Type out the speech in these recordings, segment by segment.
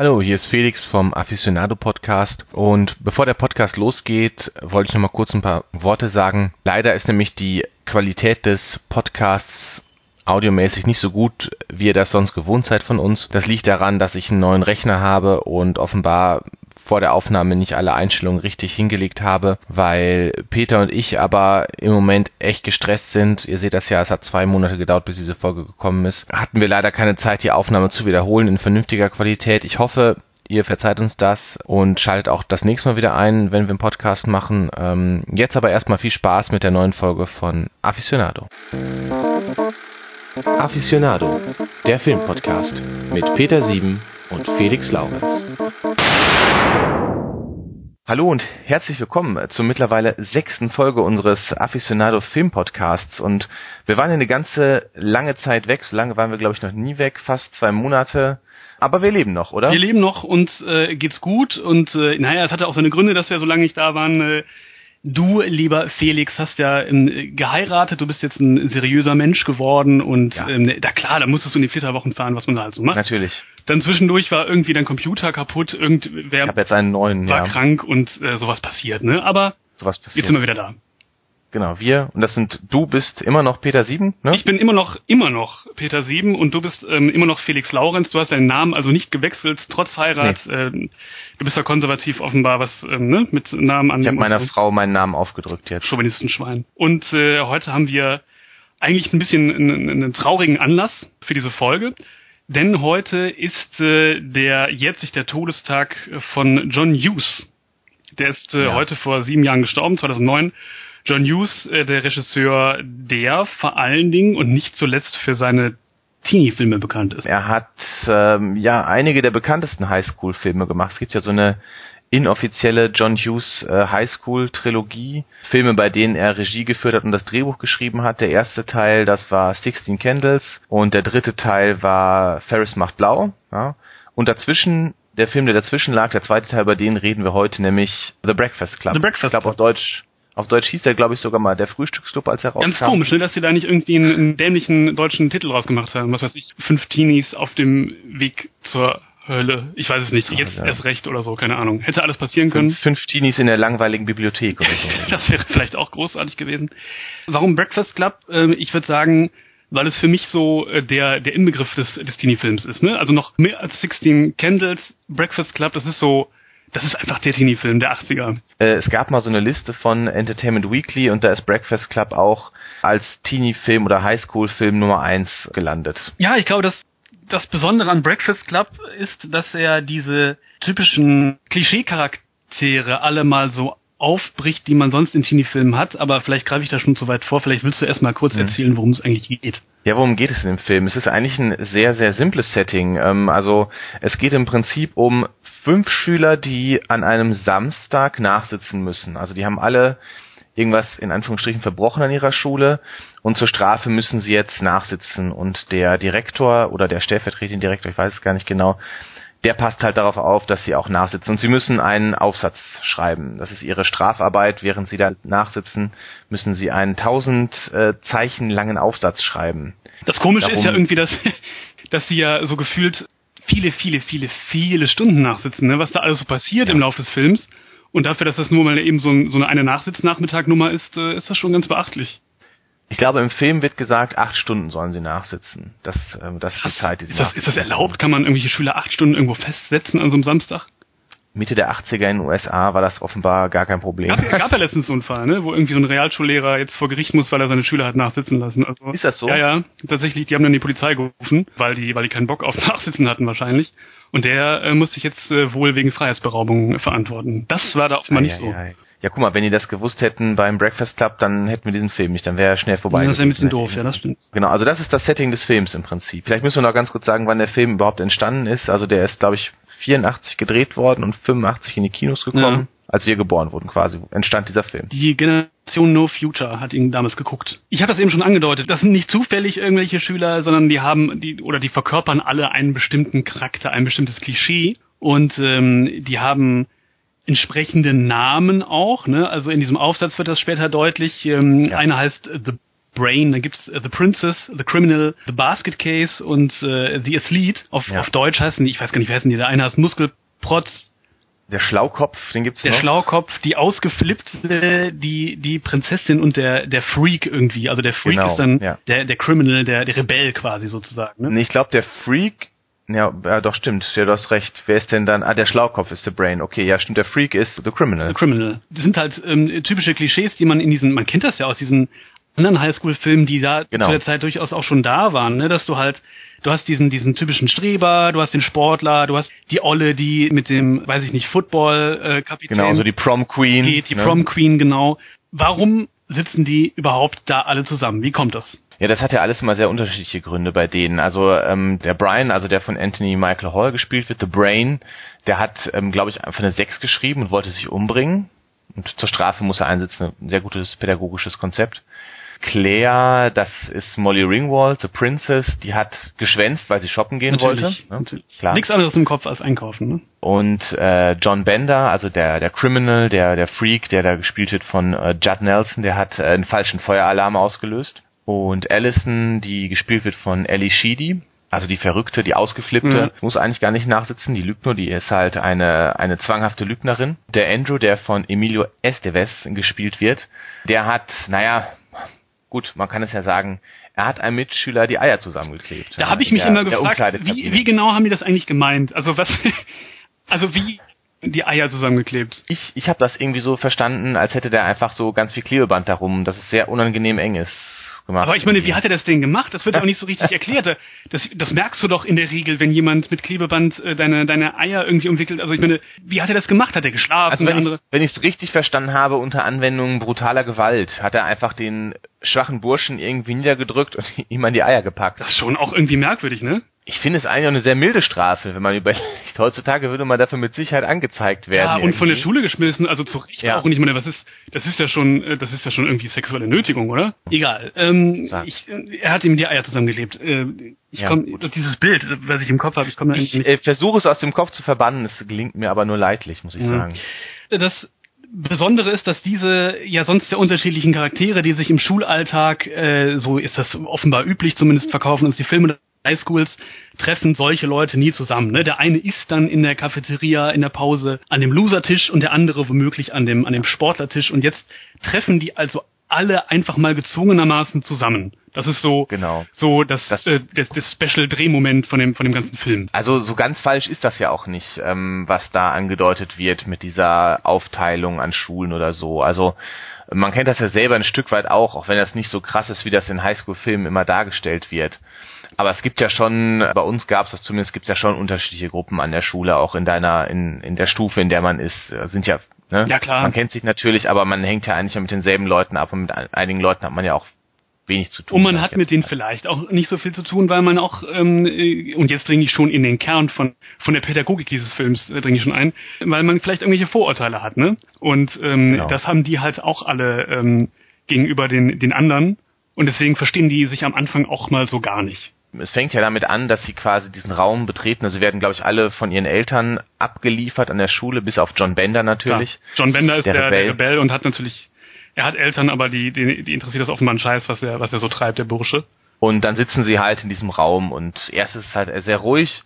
Hallo, hier ist Felix vom Aficionado Podcast und bevor der Podcast losgeht, wollte ich noch mal kurz ein paar Worte sagen. Leider ist nämlich die Qualität des Podcasts audiomäßig nicht so gut, wie ihr das sonst gewohnt seid von uns. Das liegt daran, dass ich einen neuen Rechner habe und offenbar vor der Aufnahme nicht alle Einstellungen richtig hingelegt habe, weil Peter und ich aber im Moment echt gestresst sind. Ihr seht das ja, es hat zwei Monate gedauert, bis diese Folge gekommen ist. Hatten wir leider keine Zeit, die Aufnahme zu wiederholen in vernünftiger Qualität. Ich hoffe, ihr verzeiht uns das und schaltet auch das nächste Mal wieder ein, wenn wir einen Podcast machen. Ähm, jetzt aber erstmal viel Spaß mit der neuen Folge von Aficionado. Aficionado, der Filmpodcast mit Peter Sieben und Felix Laurenz. Hallo und herzlich willkommen zur mittlerweile sechsten Folge unseres Aficionado Film Podcasts und wir waren eine ganze lange Zeit weg, so lange waren wir glaube ich noch nie weg, fast zwei Monate. Aber wir leben noch, oder? Wir leben noch und äh, geht's gut und äh, naja, es hatte auch seine Gründe, dass wir so lange nicht da waren. Äh, Du, lieber Felix, hast ja ähm, geheiratet, du bist jetzt ein seriöser Mensch geworden und ja. ähm, da klar, da musstest du in die Flitterwochen fahren, was man da halt so macht. Natürlich. Dann zwischendurch war irgendwie dein Computer kaputt, irgendwer ich hab jetzt einen neuen, war ja. krank und äh, sowas passiert, ne? Aber sowas passiert. jetzt sind wir wieder da. Genau, wir. Und das sind, du bist immer noch Peter Sieben, ne? Ich bin immer noch, immer noch Peter Sieben und du bist ähm, immer noch Felix Laurenz. Du hast deinen Namen also nicht gewechselt, trotz Heirat. Nee. Ähm, du bist ja konservativ offenbar, was ähm, ne, mit Namen an. Ich habe meiner so. Frau meinen Namen aufgedrückt jetzt. Chauvinistenschwein. Und äh, heute haben wir eigentlich ein bisschen einen, einen traurigen Anlass für diese Folge. Denn heute ist äh, der jetzt sich der Todestag von John Hughes. Der ist äh, ja. heute vor sieben Jahren gestorben, 2009 John Hughes, äh, der Regisseur, der vor allen Dingen und nicht zuletzt für seine Teenie-Filme bekannt ist. Er hat ähm, ja einige der bekanntesten Highschool-Filme gemacht. Es gibt ja so eine inoffizielle John Hughes äh, Highschool-Trilogie. Filme, bei denen er Regie geführt hat und das Drehbuch geschrieben hat. Der erste Teil, das war Sixteen Candles und der dritte Teil war Ferris macht blau. Ja. Und dazwischen der Film, der dazwischen lag, der zweite Teil, bei denen reden wir heute, nämlich The Breakfast Club. The Breakfast ich glaube auf Deutsch auf Deutsch hieß der, glaube ich, sogar mal der Frühstücksclub, als er rauskam. Ganz komisch, ne, dass sie da nicht irgendwie einen, einen dämlichen deutschen Titel rausgemacht haben. Was weiß ich, fünf Teenies auf dem Weg zur Hölle. Ich weiß es nicht. Jetzt ja. erst recht oder so, keine Ahnung. Hätte alles passieren können. Fünf, fünf Teenies in der langweiligen Bibliothek oder so. das wäre vielleicht auch großartig gewesen. Warum Breakfast Club? Ähm, ich würde sagen, weil es für mich so äh, der der Inbegriff des des Teenie-Films ist. Ne? Also noch mehr als 16 Candles, Breakfast Club, das ist so das ist einfach der Teenie-Film der 80er. Äh, es gab mal so eine Liste von Entertainment Weekly und da ist Breakfast Club auch als Teenie-Film oder Highschool-Film Nummer eins gelandet. Ja, ich glaube, das, das Besondere an Breakfast Club ist, dass er diese typischen Klischee-Charaktere alle mal so aufbricht, die man sonst in Teenie-Filmen hat, aber vielleicht greife ich da schon zu weit vor. Vielleicht willst du erst mal kurz mhm. erzählen, worum es eigentlich geht. Ja, worum geht es in dem Film? Es ist eigentlich ein sehr, sehr simples Setting. Ähm, also es geht im Prinzip um fünf Schüler, die an einem Samstag nachsitzen müssen. Also die haben alle irgendwas in Anführungsstrichen verbrochen an ihrer Schule und zur Strafe müssen sie jetzt nachsitzen und der Direktor oder der stellvertretende Direktor, ich weiß es gar nicht genau, der passt halt darauf auf, dass sie auch nachsitzen. Und sie müssen einen Aufsatz schreiben. Das ist ihre Strafarbeit. Während sie da nachsitzen, müssen sie einen tausend äh, Zeichen langen Aufsatz schreiben. Das Komische Darum, ist ja irgendwie, dass, dass sie ja so gefühlt viele, viele, viele, viele Stunden nachsitzen, ne? was da alles so passiert ja. im Laufe des Films. Und dafür, dass das nur mal eben so, ein, so eine Nachsitznachmittagnummer ist, äh, ist das schon ganz beachtlich. Ich glaube, im Film wird gesagt, acht Stunden sollen sie nachsitzen. Das, ähm, das ist die Zeit, die sie ist das, ist das erlaubt? Kann man irgendwelche Schüler acht Stunden irgendwo festsetzen an so einem Samstag? Mitte der 80er in den USA war das offenbar gar kein Problem. Gab, gab ja letztens so einen Fall, ne? wo irgendwie so ein Realschullehrer jetzt vor Gericht muss, weil er seine Schüler hat nachsitzen lassen. Also, ist das so? Ja, ja. Tatsächlich, die haben dann die Polizei gerufen, weil die, weil die keinen Bock auf Nachsitzen hatten wahrscheinlich. Und der äh, muss sich jetzt äh, wohl wegen Freiheitsberaubung verantworten. Das war da offenbar ah, nicht ja, so. Ja, ja, guck mal, wenn die das gewusst hätten beim Breakfast Club, dann hätten wir diesen Film nicht, dann wäre er schnell vorbei. Ja, das wäre ein bisschen doof, ja, das stimmt. Genau, also das ist das Setting des Films im Prinzip. Vielleicht müssen wir noch ganz kurz sagen, wann der Film überhaupt entstanden ist. Also der ist, glaube ich, 84 gedreht worden und 85 in die Kinos gekommen. Ja. Als wir geboren wurden quasi, entstand dieser Film. Die Generation No Future hat ihn damals geguckt. Ich habe das eben schon angedeutet. Das sind nicht zufällig irgendwelche Schüler, sondern die haben, die oder die verkörpern alle einen bestimmten Charakter, ein bestimmtes Klischee und ähm, die haben entsprechende Namen auch. Ne? Also in diesem Aufsatz wird das später deutlich. Ähm, ja. Einer heißt The Brain, dann gibt's äh, The Princess, The Criminal, The Basket Case und äh, The Athlete. Auf, ja. auf Deutsch heißen die, ich weiß gar nicht, wie heißen die, der eine heißt Muskelprotz, der Schlaukopf, den gibt's Der noch. Schlaukopf, die ausgeflippte, die die Prinzessin und der der Freak irgendwie. Also der Freak genau, ist dann ja. der der Criminal, der der Rebell quasi sozusagen. Ne? Nee, ich glaube der Freak ja, ja, doch, stimmt. Ja, du hast recht. Wer ist denn dann? Ah, der Schlaukopf ist der Brain. Okay, ja, stimmt. Der Freak ist The Criminal. The Criminal. Das sind halt ähm, typische Klischees, die man in diesen, man kennt das ja aus diesen anderen Highschool-Filmen, die da genau. zu der Zeit durchaus auch schon da waren, ne? dass du halt Du hast diesen, diesen typischen Streber, du hast den Sportler, du hast die Olle, die mit dem, weiß ich nicht, Football-Kapitän. Genau, so die Prom Queen. Geht, die ne? Prom Queen, genau. Warum sitzen die überhaupt da alle zusammen? Wie kommt das? Ja, das hat ja alles immer sehr unterschiedliche Gründe bei denen. Also ähm, der Brian, also der von Anthony Michael Hall gespielt wird, The Brain, der hat, ähm, glaube ich, einfach eine 6 geschrieben und wollte sich umbringen. Und zur Strafe muss er einsetzen. Ein sehr gutes pädagogisches Konzept. Claire, das ist Molly Ringwald, The Princess, die hat geschwänzt, weil sie shoppen gehen natürlich, wollte. Ne? Klar. Nichts anderes im Kopf als einkaufen. Ne? Und äh, John Bender, also der der Criminal, der der Freak, der da gespielt wird von äh, Judd Nelson, der hat äh, einen falschen Feueralarm ausgelöst. Und Allison, die gespielt wird von Ellie Sheedy, also die Verrückte, die Ausgeflippte, mhm. muss eigentlich gar nicht nachsitzen, die lügt nur, die ist halt eine, eine zwanghafte Lügnerin. Der Andrew, der von Emilio Esteves gespielt wird, der hat, naja, gut, man kann es ja sagen, er hat einem Mitschüler die Eier zusammengeklebt. Da habe ich mich der, immer gefragt, wie, wie genau haben die das eigentlich gemeint? Also was, also wie die Eier zusammengeklebt? Ich, ich habe das irgendwie so verstanden, als hätte der einfach so ganz viel Klebeband darum, dass es sehr unangenehm eng ist gemacht. Aber ich meine, wie hat er das denn gemacht? Das wird ja auch nicht so richtig erklärt. Das, das merkst du doch in der Regel, wenn jemand mit Klebeband äh, deine, deine Eier irgendwie umwickelt. Also ich meine, wie hat er das gemacht? Hat er geschlafen? Also wenn ich es richtig verstanden habe, unter Anwendung brutaler Gewalt, hat er einfach den schwachen Burschen irgendwie niedergedrückt und ihm an die Eier gepackt. Das ist schon auch irgendwie merkwürdig, ne? Ich finde es eigentlich auch eine sehr milde Strafe, wenn man überlegt, heutzutage würde man dafür mit Sicherheit angezeigt werden. Ja, und irgendwie. von der Schule geschmissen, also zu Recht ja. auch. Und ich meine, was ist, das ist ja schon, äh, das ist ja schon irgendwie sexuelle Nötigung, oder? Egal. Ähm, ich, äh, er hat ihm die Eier zusammengeklebt. Äh, ich ja, komm, dieses Bild, was ich im Kopf habe, ich komme Ich äh, versuche es aus dem Kopf zu verbannen, es gelingt mir aber nur leidlich, muss ich ja. sagen. Das Besondere ist, dass diese ja sonst sehr unterschiedlichen Charaktere, die sich im Schulalltag, äh, so ist das offenbar üblich, zumindest verkaufen uns die Filme Highschools treffen solche Leute nie zusammen. Ne? Der eine isst dann in der Cafeteria in der Pause an dem Losertisch und der andere womöglich an dem, an dem Sportlertisch. Und jetzt treffen die also alle einfach mal gezwungenermaßen zusammen. Das ist so, genau. so das, das, äh, das, das Special-Drehmoment von dem, von dem ganzen Film. Also so ganz falsch ist das ja auch nicht, ähm, was da angedeutet wird mit dieser Aufteilung an Schulen oder so. Also man kennt das ja selber ein Stück weit auch, auch wenn das nicht so krass ist, wie das in Highschool-Filmen immer dargestellt wird. Aber es gibt ja schon, bei uns gab es das zumindest, gibt es ja schon unterschiedliche Gruppen an der Schule, auch in deiner, in, in der Stufe, in der man ist, äh, sind ja, ne? Ja klar. Man kennt sich natürlich, aber man hängt ja eigentlich mit denselben Leuten ab und mit einigen Leuten hat man ja auch wenig zu tun. Und man hat mit denen vielleicht auch nicht so viel zu tun, weil man auch, ähm, äh, und jetzt dringe ich schon in den Kern von, von der Pädagogik dieses Films, äh, dringe ich schon ein, weil man vielleicht irgendwelche Vorurteile hat, ne? Und ähm, genau. das haben die halt auch alle ähm, gegenüber den, den anderen. Und deswegen verstehen die sich am Anfang auch mal so gar nicht es fängt ja damit an, dass sie quasi diesen Raum betreten. Also sie werden, glaube ich, alle von ihren Eltern abgeliefert an der Schule, bis auf John Bender natürlich. Ja. John Bender ist der, der, Rebell. der Rebell und hat natürlich, er hat Eltern, aber die, die, die interessiert das offenbar ein Scheiß, was er, was er so treibt, der Bursche. Und dann sitzen sie halt in diesem Raum und erst ist es halt sehr ruhig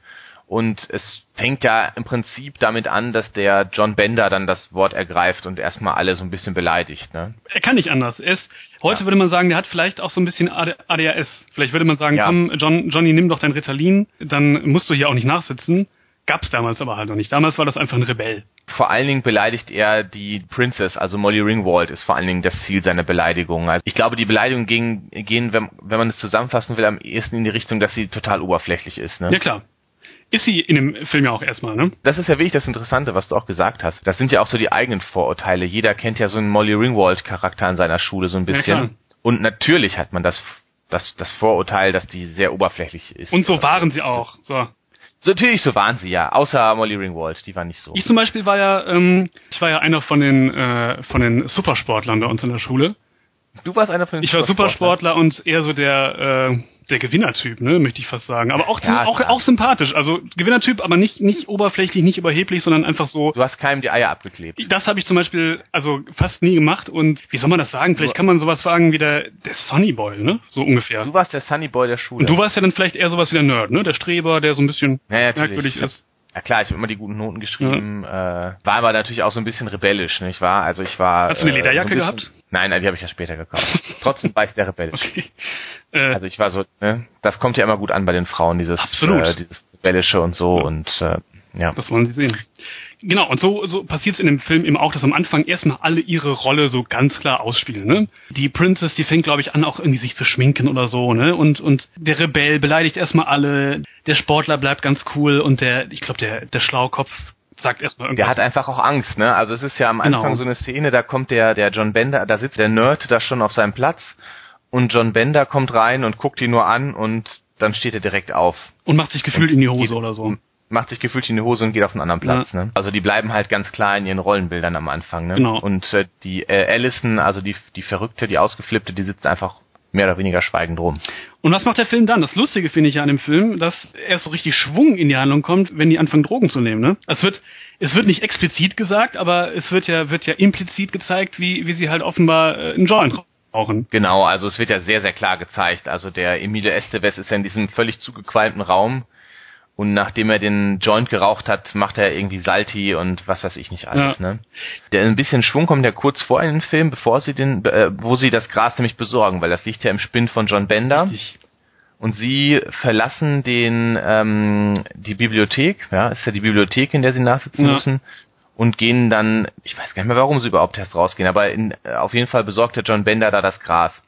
und es fängt ja im Prinzip damit an, dass der John Bender dann das Wort ergreift und erstmal alle so ein bisschen beleidigt. Ne? Er kann nicht anders. Er ist, heute ja. würde man sagen, der hat vielleicht auch so ein bisschen ADHS. Vielleicht würde man sagen, ja. komm, John, Johnny, nimm doch dein Ritalin, dann musst du hier auch nicht nachsitzen. Gab's damals aber halt noch nicht. Damals war das einfach ein Rebell. Vor allen Dingen beleidigt er die Princess, also Molly Ringwald ist vor allen Dingen das Ziel seiner Beleidigung. Also ich glaube, die Beleidigungen gehen, gehen wenn, wenn man es zusammenfassen will, am ehesten in die Richtung, dass sie total oberflächlich ist. Ne? Ja klar. Ist sie in dem Film ja auch erstmal, ne? Das ist ja wirklich das Interessante, was du auch gesagt hast. Das sind ja auch so die eigenen Vorurteile. Jeder kennt ja so einen Molly Ringwald-Charakter in seiner Schule so ein bisschen. Ja, Und natürlich hat man das, das, das Vorurteil, dass die sehr oberflächlich ist. Und so waren sie auch. So. So, natürlich, so waren sie ja, außer Molly Ringwald, die war nicht so. Ich zum Beispiel war ja, ähm, ich war ja einer von den, äh, von den Supersportlern bei uns in der Schule. Du warst einer von den Ich war Supersportler und eher so der, äh, der Gewinnertyp, ne, möchte ich fast sagen. Aber auch, ja, auch, auch sympathisch. Also Gewinnertyp, aber nicht, nicht oberflächlich, nicht überheblich, sondern einfach so. Du hast keinem die Eier abgeklebt. Das habe ich zum Beispiel also fast nie gemacht und wie soll man das sagen? Vielleicht kann man sowas sagen wie der, der Sunny Boy, ne? So ungefähr. Du warst der Sunny Boy der Schule. Und du warst ja dann vielleicht eher sowas wie der Nerd, ne? Der Streber, der so ein bisschen ja, merkwürdig ist. Ja klar, ich habe immer die guten Noten geschrieben, ja. äh, war aber natürlich auch so ein bisschen rebellisch, nicht wahr? Also ich war. Hast du eine Lederjacke äh, so ein bisschen, gehabt? Nein, die habe ich ja später gekauft. Trotzdem war ich sehr rebellisch. Okay. Äh, also ich war so, ne, das kommt ja immer gut an bei den Frauen, dieses, absolut. Äh, dieses rebellische und so ja. und äh, ja. Das wollen sie sehen. Genau, und so, so passiert es in dem Film eben auch, dass am Anfang erstmal alle ihre Rolle so ganz klar ausspielen. Ne? Die Princess, die fängt, glaube ich, an, auch irgendwie sich zu schminken oder so, ne? Und, und der Rebell beleidigt erstmal alle, der Sportler bleibt ganz cool und der, ich glaube, der, der Schlaukopf sagt erstmal irgendwas. Der hat einfach auch Angst, ne? Also es ist ja am Anfang genau. so eine Szene, da kommt der, der John Bender, da sitzt der Nerd da schon auf seinem Platz und John Bender kommt rein und guckt ihn nur an und dann steht er direkt auf. Und macht sich gefühlt in die Hose oder so macht sich gefühlt in die Hose und geht auf einen anderen Platz. Ja. Ne? Also die bleiben halt ganz klar in ihren Rollenbildern am Anfang. Ne? Genau. Und äh, die äh, Allison, also die, die Verrückte, die Ausgeflippte, die sitzt einfach mehr oder weniger schweigend rum. Und was macht der Film dann? Das Lustige finde ich ja an dem Film, dass erst so richtig Schwung in die Handlung kommt, wenn die anfangen Drogen zu nehmen. Ne? Es wird es wird nicht explizit gesagt, aber es wird ja wird ja implizit gezeigt, wie wie sie halt offenbar äh, einen Joint rauchen. Genau, also es wird ja sehr sehr klar gezeigt. Also der Emilio Estevez ist ja in diesem völlig zugequalmten Raum und nachdem er den Joint geraucht hat, macht er irgendwie Salty und was weiß ich nicht alles, ja. ne? Der ein bisschen Schwung kommt ja kurz vor in den Film, bevor sie den, äh, wo sie das Gras nämlich besorgen, weil das liegt ja im Spind von John Bender. Richtig. Und sie verlassen den ähm, die Bibliothek, ja, ist ja die Bibliothek, in der sie nachsitzen ja. müssen, und gehen dann, ich weiß gar nicht mehr, warum sie überhaupt erst rausgehen, aber in, auf jeden Fall besorgt der John Bender da das Gras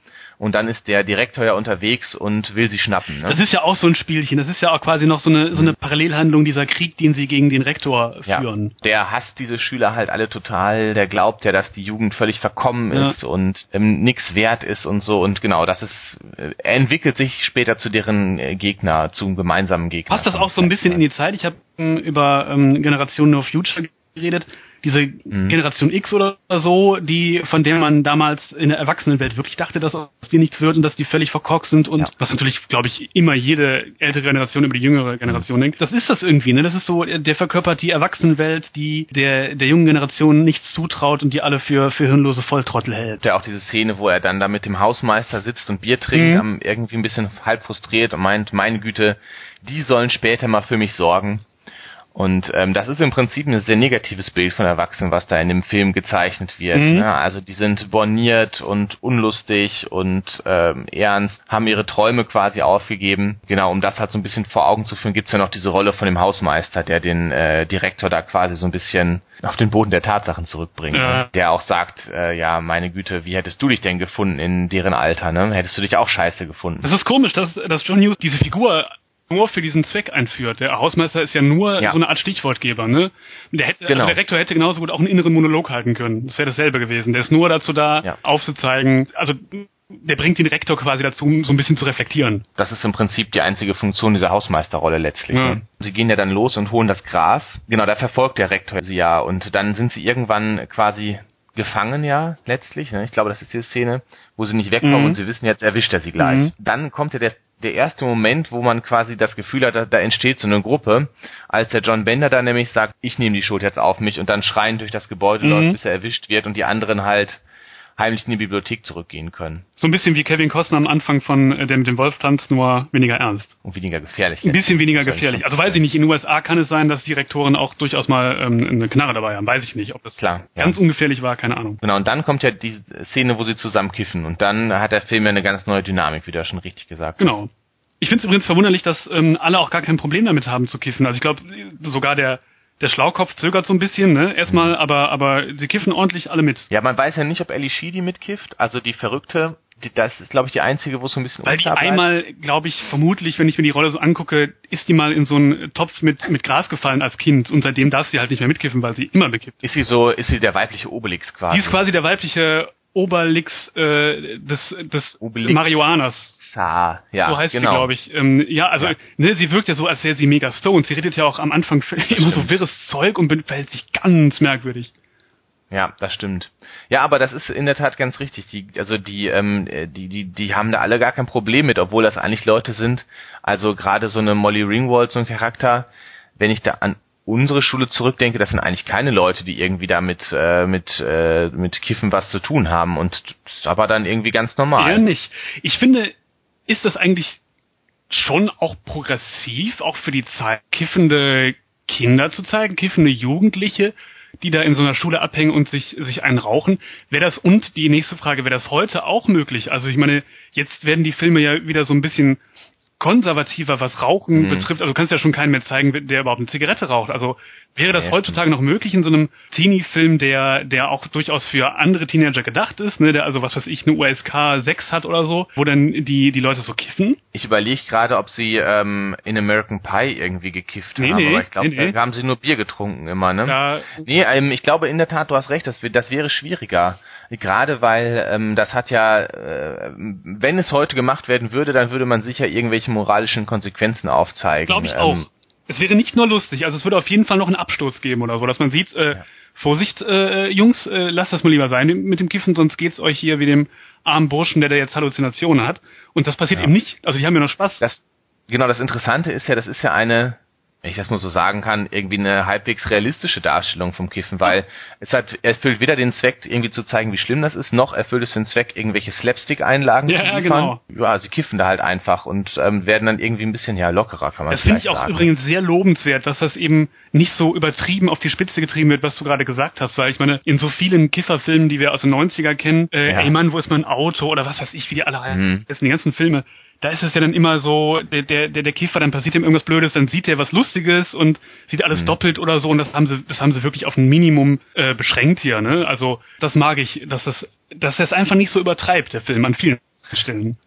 und dann ist der Direktor ja unterwegs und will sie schnappen. Ne? Das ist ja auch so ein Spielchen. Das ist ja auch quasi noch so eine so eine mhm. Parallelhandlung dieser Krieg, den sie gegen den Rektor führen. Ja, der hasst diese Schüler halt alle total. Der glaubt ja, dass die Jugend völlig verkommen ja. ist und ähm, nix wert ist und so. Und genau, das ist äh, er entwickelt sich später zu deren äh, Gegner, zum gemeinsamen Gegner. Passt das auch so ein bisschen in die Zeit? Ich habe ähm, über ähm, Generation No Future geredet diese mhm. Generation X oder so, die, von der man damals in der Erwachsenenwelt wirklich dachte, dass aus die nichts wird und dass die völlig verkorkst sind und ja. was natürlich, glaube ich, immer jede ältere Generation über die jüngere Generation mhm. denkt. Das ist das irgendwie, ne? Das ist so, der verkörpert die Erwachsenenwelt, die der, der jungen Generation nichts zutraut und die alle für, für hirnlose Volltrottel hält. Ja, auch diese Szene, wo er dann da mit dem Hausmeister sitzt und Bier trinkt, mhm. irgendwie ein bisschen halb frustriert und meint, meine Güte, die sollen später mal für mich sorgen. Und ähm, das ist im Prinzip ein sehr negatives Bild von Erwachsenen, was da in dem Film gezeichnet wird. Mhm. Ne? Also die sind borniert und unlustig und ähm, ernst, haben ihre Träume quasi aufgegeben. Genau, um das halt so ein bisschen vor Augen zu führen, gibt's ja noch diese Rolle von dem Hausmeister, der den äh, Direktor da quasi so ein bisschen auf den Boden der Tatsachen zurückbringt. Ja. Ne? Der auch sagt, äh, ja, meine Güte, wie hättest du dich denn gefunden in deren Alter? Ne? Hättest du dich auch scheiße gefunden? Das ist komisch, dass, dass John Hughes diese Figur nur für diesen Zweck einführt. Der Hausmeister ist ja nur ja. so eine Art Stichwortgeber, ne? Der, hätte, genau. also der Rektor hätte genauso gut auch einen inneren Monolog halten können. Das wäre dasselbe gewesen. Der ist nur dazu da, ja. aufzuzeigen, also der bringt den Rektor quasi dazu, so ein bisschen zu reflektieren. Das ist im Prinzip die einzige Funktion dieser Hausmeisterrolle letztlich. Ja. Ne? Sie gehen ja dann los und holen das Gras. Genau, da verfolgt der Rektor sie ja und dann sind sie irgendwann quasi gefangen ja letztlich. Ne? Ich glaube, das ist die Szene, wo sie nicht wegkommen mhm. und sie wissen, jetzt erwischt er sie gleich. Mhm. Dann kommt ja der der erste Moment, wo man quasi das Gefühl hat, da, da entsteht so eine Gruppe, als der John Bender da nämlich sagt, ich nehme die Schuld jetzt auf mich und dann schreien durch das Gebäude mhm. läuft, bis er erwischt wird und die anderen halt heimlich in die Bibliothek zurückgehen können. So ein bisschen wie Kevin Costner am Anfang von äh, der mit dem Wolftanz, nur weniger ernst. Und weniger gefährlich. Ein bisschen weniger gefährlich. Also weiß ich nicht, in den USA kann es sein, dass die Rektoren auch durchaus mal ähm, eine Knarre dabei haben. Weiß ich nicht, ob das Klar, ganz ja. ungefährlich war, keine Ahnung. Genau, und dann kommt ja die Szene, wo sie zusammen kiffen und dann hat der Film ja eine ganz neue Dynamik, wie du ja schon richtig gesagt genau. hast. Genau. Ich finde es übrigens verwunderlich, dass ähm, alle auch gar kein Problem damit haben zu kiffen. Also ich glaube, sogar der der Schlaukopf zögert so ein bisschen, ne? Erstmal, mhm. aber aber sie kiffen ordentlich alle mit. Ja, man weiß ja nicht, ob Ellie Sheedy mitkifft, also die Verrückte. Die, das ist, glaube ich, die einzige, wo es so ein bisschen Weil die einmal, glaube ich, vermutlich, wenn ich mir die Rolle so angucke, ist die mal in so einen Topf mit mit Gras gefallen als Kind und seitdem darf sie halt nicht mehr mitkiffen, weil sie immer bekippt. Ist sie so, ist sie der weibliche Obelix quasi? Die ist quasi der weibliche Oberlix äh, des des Obelix. Marihuanas. Sa, ja, so heißt genau. sie, glaube ich. Ähm, ja, also ja. Ne, sie wirkt ja so, als wäre sie mega stoned. Sie redet ja auch am Anfang immer so wirres Zeug und verhält sich ganz merkwürdig. Ja, das stimmt. Ja, aber das ist in der Tat ganz richtig. Die, also die, ähm, die, die, die haben da alle gar kein Problem mit, obwohl das eigentlich Leute sind. Also gerade so eine Molly Ringwald, so ein Charakter, wenn ich da an unsere Schule zurückdenke, das sind eigentlich keine Leute, die irgendwie da mit, äh, mit, äh, mit Kiffen was zu tun haben. Und das aber dann irgendwie ganz normal. Ja, nicht. Ich finde, ist das eigentlich schon auch progressiv, auch für die Zeit, kiffende Kinder zu zeigen, kiffende Jugendliche, die da in so einer Schule abhängen und sich, sich einen rauchen. Wäre das, und die nächste Frage, wäre das heute auch möglich? Also ich meine, jetzt werden die Filme ja wieder so ein bisschen konservativer, was Rauchen mhm. betrifft. Also du kannst ja schon keinen mehr zeigen, der überhaupt eine Zigarette raucht. Also wäre das ja, heutzutage noch möglich in so einem Teenie-Film, der, der auch durchaus für andere Teenager gedacht ist, ne, der also was weiß ich, eine USK 6 hat oder so, wo dann die, die Leute so kiffen? Ich überlege gerade, ob sie ähm, in American Pie irgendwie gekifft nee, haben, nee, aber ich glaube, nee, nee. da haben sie nur Bier getrunken immer, ne? Ja. Nee, ähm, ich glaube in der Tat, du hast recht, das, das wäre schwieriger. Gerade weil ähm, das hat ja, äh, wenn es heute gemacht werden würde, dann würde man sicher irgendwelche moralischen Konsequenzen aufzeigen. Glaube ich auch. Ähm, es wäre nicht nur lustig, also es würde auf jeden Fall noch einen Abstoß geben oder so, dass man sieht, äh, ja. Vorsicht, äh, Jungs, äh, lasst das mal lieber sein mit dem Kiffen, sonst geht's euch hier wie dem armen Burschen, der da jetzt Halluzinationen hat. Und das passiert ja. eben nicht. Also die haben ja noch Spaß. Das, genau, das Interessante ist ja, das ist ja eine wenn ich das mal so sagen kann, irgendwie eine halbwegs realistische Darstellung vom Kiffen, weil es hat, erfüllt weder den Zweck, irgendwie zu zeigen, wie schlimm das ist, noch erfüllt es den Zweck, irgendwelche Slapstick-Einlagen ja, zu liefern. Genau. Ja, sie kiffen da halt einfach und ähm, werden dann irgendwie ein bisschen ja lockerer, kann man Das finde ich auch sagen. übrigens sehr lobenswert, dass das eben nicht so übertrieben auf die Spitze getrieben wird, was du gerade gesagt hast, weil ich meine, in so vielen Kifferfilmen, die wir aus den 90er kennen, äh, ja. ey Mann, wo ist mein Auto oder was weiß ich, wie die alle heißen, mhm. das sind die ganzen Filme, da ist es ja dann immer so, der, der, der Kiffer, dann passiert ihm irgendwas Blödes, dann sieht er was Lustiges und sieht alles mhm. doppelt oder so und das haben sie, das haben sie wirklich auf ein Minimum äh, beschränkt hier, ne? Also das mag ich, dass das, dass das einfach nicht so übertreibt, der Film, an vielen Stellen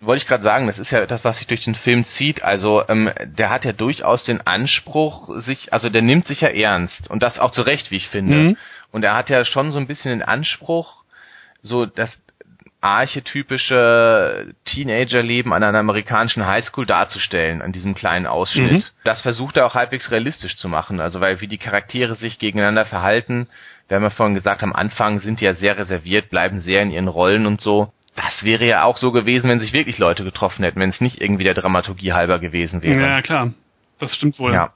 wollte ich gerade sagen, das ist ja etwas, was sich durch den Film zieht. Also ähm, der hat ja durchaus den Anspruch, sich, also der nimmt sich ja ernst und das auch zu Recht, wie ich finde. Mhm. Und er hat ja schon so ein bisschen den Anspruch, so dass archetypische Teenagerleben an einer amerikanischen Highschool darzustellen, an diesem kleinen Ausschnitt. Mhm. Das versucht er auch halbwegs realistisch zu machen, also weil wie die Charaktere sich gegeneinander verhalten, wir haben ja vorhin gesagt, am Anfang sind die ja sehr reserviert, bleiben sehr in ihren Rollen und so. Das wäre ja auch so gewesen, wenn sich wirklich Leute getroffen hätten, wenn es nicht irgendwie der Dramaturgie halber gewesen wäre. Ja, klar. Das stimmt wohl. Ja,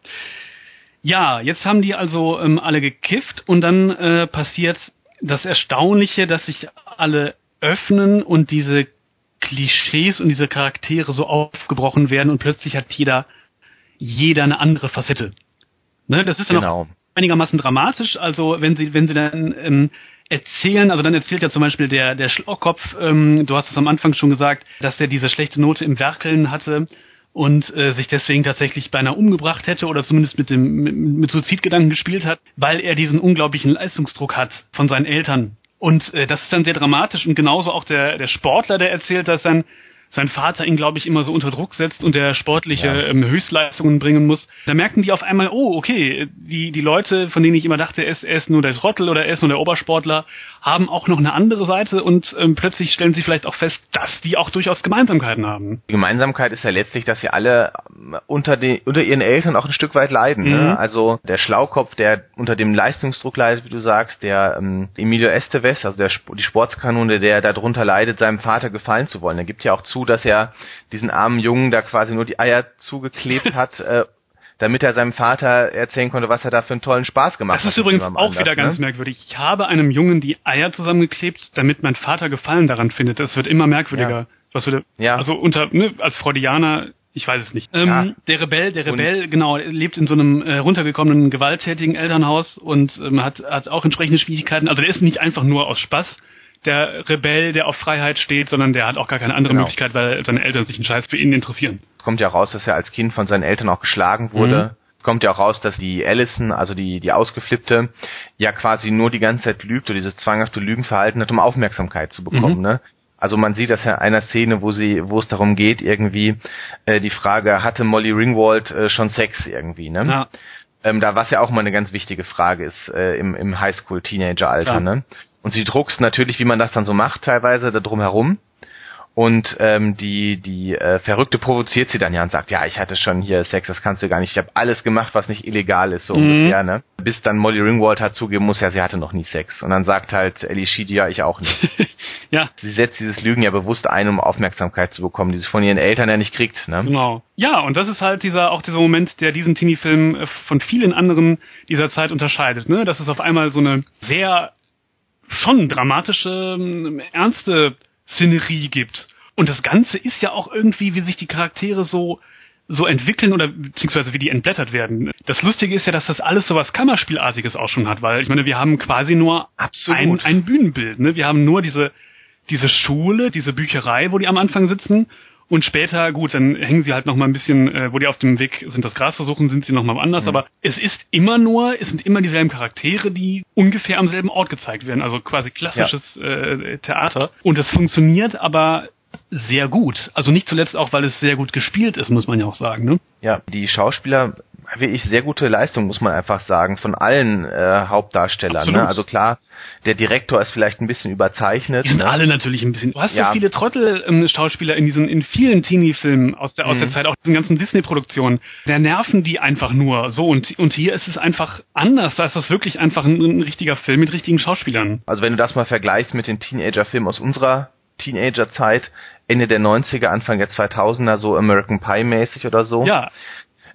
ja jetzt haben die also ähm, alle gekifft und dann äh, passiert das Erstaunliche, dass sich alle öffnen und diese Klischees und diese Charaktere so aufgebrochen werden und plötzlich hat jeder, jeder eine andere Facette. Ne, das ist dann genau. auch einigermaßen dramatisch. Also wenn sie, wenn sie dann ähm, erzählen, also dann erzählt ja zum Beispiel der, der Schlauchkopf, ähm, du hast es am Anfang schon gesagt, dass der diese schlechte Note im Werkeln hatte und äh, sich deswegen tatsächlich beinahe umgebracht hätte oder zumindest mit dem mit, mit Suizidgedanken gespielt hat, weil er diesen unglaublichen Leistungsdruck hat von seinen Eltern und äh, das ist dann sehr dramatisch. Und genauso auch der, der Sportler, der erzählt, dass dann sein Vater ihn, glaube ich, immer so unter Druck setzt und der sportliche ja. ähm, Höchstleistungen bringen muss. Da merken die auf einmal, oh, okay, die, die Leute, von denen ich immer dachte, er ist, er ist nur der Trottel oder er ist nur der Obersportler, haben auch noch eine andere Seite und ähm, plötzlich stellen sie vielleicht auch fest, dass die auch durchaus Gemeinsamkeiten haben. Die Gemeinsamkeit ist ja letztlich, dass sie alle ähm, unter, den, unter ihren Eltern auch ein Stück weit leiden. Ne? Mhm. Ne? Also der Schlaukopf, der unter dem Leistungsdruck leidet, wie du sagst, der ähm, Emilio Estevez, also der, die Sportskanone, der darunter leidet, seinem Vater gefallen zu wollen. Er gibt ja auch zu, dass er diesen armen Jungen da quasi nur die Eier zugeklebt hat, äh, damit er seinem Vater erzählen konnte, was er da für einen tollen Spaß gemacht hat. Das ist übrigens auch anders, wieder ganz ne? merkwürdig. Ich habe einem Jungen die Eier zusammengeklebt, damit mein Vater Gefallen daran findet. Das wird immer merkwürdiger. Ja. Würde, ja. also unter, ne, als Freudianer ich weiß es nicht. Ähm, ja. Der Rebell, der Rebell, und genau, lebt in so einem äh, runtergekommenen, gewalttätigen Elternhaus und ähm, hat, hat auch entsprechende Schwierigkeiten. Also der ist nicht einfach nur aus Spaß der Rebell, der auf Freiheit steht, sondern der hat auch gar keine andere genau. Möglichkeit, weil seine Eltern sich einen Scheiß für ihn interessieren. Es kommt ja raus, dass er als Kind von seinen Eltern auch geschlagen wurde. Mhm. Es kommt ja auch raus, dass die Allison, also die, die Ausgeflippte, ja quasi nur die ganze Zeit lügt oder dieses zwanghafte Lügenverhalten hat, um Aufmerksamkeit zu bekommen, mhm. ne? Also man sieht das ja in einer Szene, wo sie, wo es darum geht, irgendwie äh, die Frage, hatte Molly Ringwald äh, schon Sex irgendwie, ne? Ja. Ähm, da was ja auch mal eine ganz wichtige Frage ist äh, im, im Highschool-Teenager-Alter, ne? Und sie druckst natürlich, wie man das dann so macht, teilweise da drum herum. Und ähm, die die äh, Verrückte provoziert sie dann ja und sagt, ja, ich hatte schon hier Sex, das kannst du gar nicht. Ich habe alles gemacht, was nicht illegal ist, so mhm. ungefähr. Ne? bis dann Molly Ringwald hat zugeben muss, ja, sie hatte noch nie Sex. Und dann sagt halt Ellie Sheedy, ja, ich auch nicht. ja. Sie setzt dieses Lügen ja bewusst ein, um Aufmerksamkeit zu bekommen, die sie von ihren Eltern ja nicht kriegt. Ne? Genau. Ja, und das ist halt dieser auch dieser Moment, der diesen Teenie-Film äh, von vielen anderen dieser Zeit unterscheidet. Ne? Dass es auf einmal so eine sehr schon dramatische, ähm, ernste Szenerie gibt. Und das Ganze ist ja auch irgendwie, wie sich die Charaktere so so entwickeln oder beziehungsweise wie die entblättert werden. Das Lustige ist ja, dass das alles so was Kammerspielartiges auch schon hat, weil ich meine, wir haben quasi nur ein, ein Bühnenbild. Ne? Wir haben nur diese, diese Schule, diese Bücherei, wo die am Anfang sitzen und später, gut, dann hängen sie halt noch mal ein bisschen, äh, wo die auf dem Weg sind, das Gras versuchen, sind sie noch mal woanders. Mhm. Aber es ist immer nur, es sind immer dieselben Charaktere, die ungefähr am selben Ort gezeigt werden. Also quasi klassisches ja. äh, Theater. Und es funktioniert aber sehr gut. Also nicht zuletzt auch, weil es sehr gut gespielt ist, muss man ja auch sagen. Ne? Ja, die Schauspieler wirklich sehr gute Leistung, muss man einfach sagen, von allen äh, Hauptdarstellern. Ne? Also klar, der Direktor ist vielleicht ein bisschen überzeichnet. Die sind ne? alle natürlich ein bisschen. Du hast ja, so viele Trottel-Schauspieler in diesen, in vielen Teenie-Filmen aus der, aus mhm. der Zeit, auch in den ganzen Disney-Produktionen. Da nerven die einfach nur so und, und hier ist es einfach anders. Da ist das wirklich einfach ein, ein richtiger Film mit richtigen Schauspielern. Also wenn du das mal vergleichst mit den Teenager-Filmen aus unserer Teenager-Zeit, Ende der 90er, Anfang der 2000er, so American Pie mäßig oder so. Ja.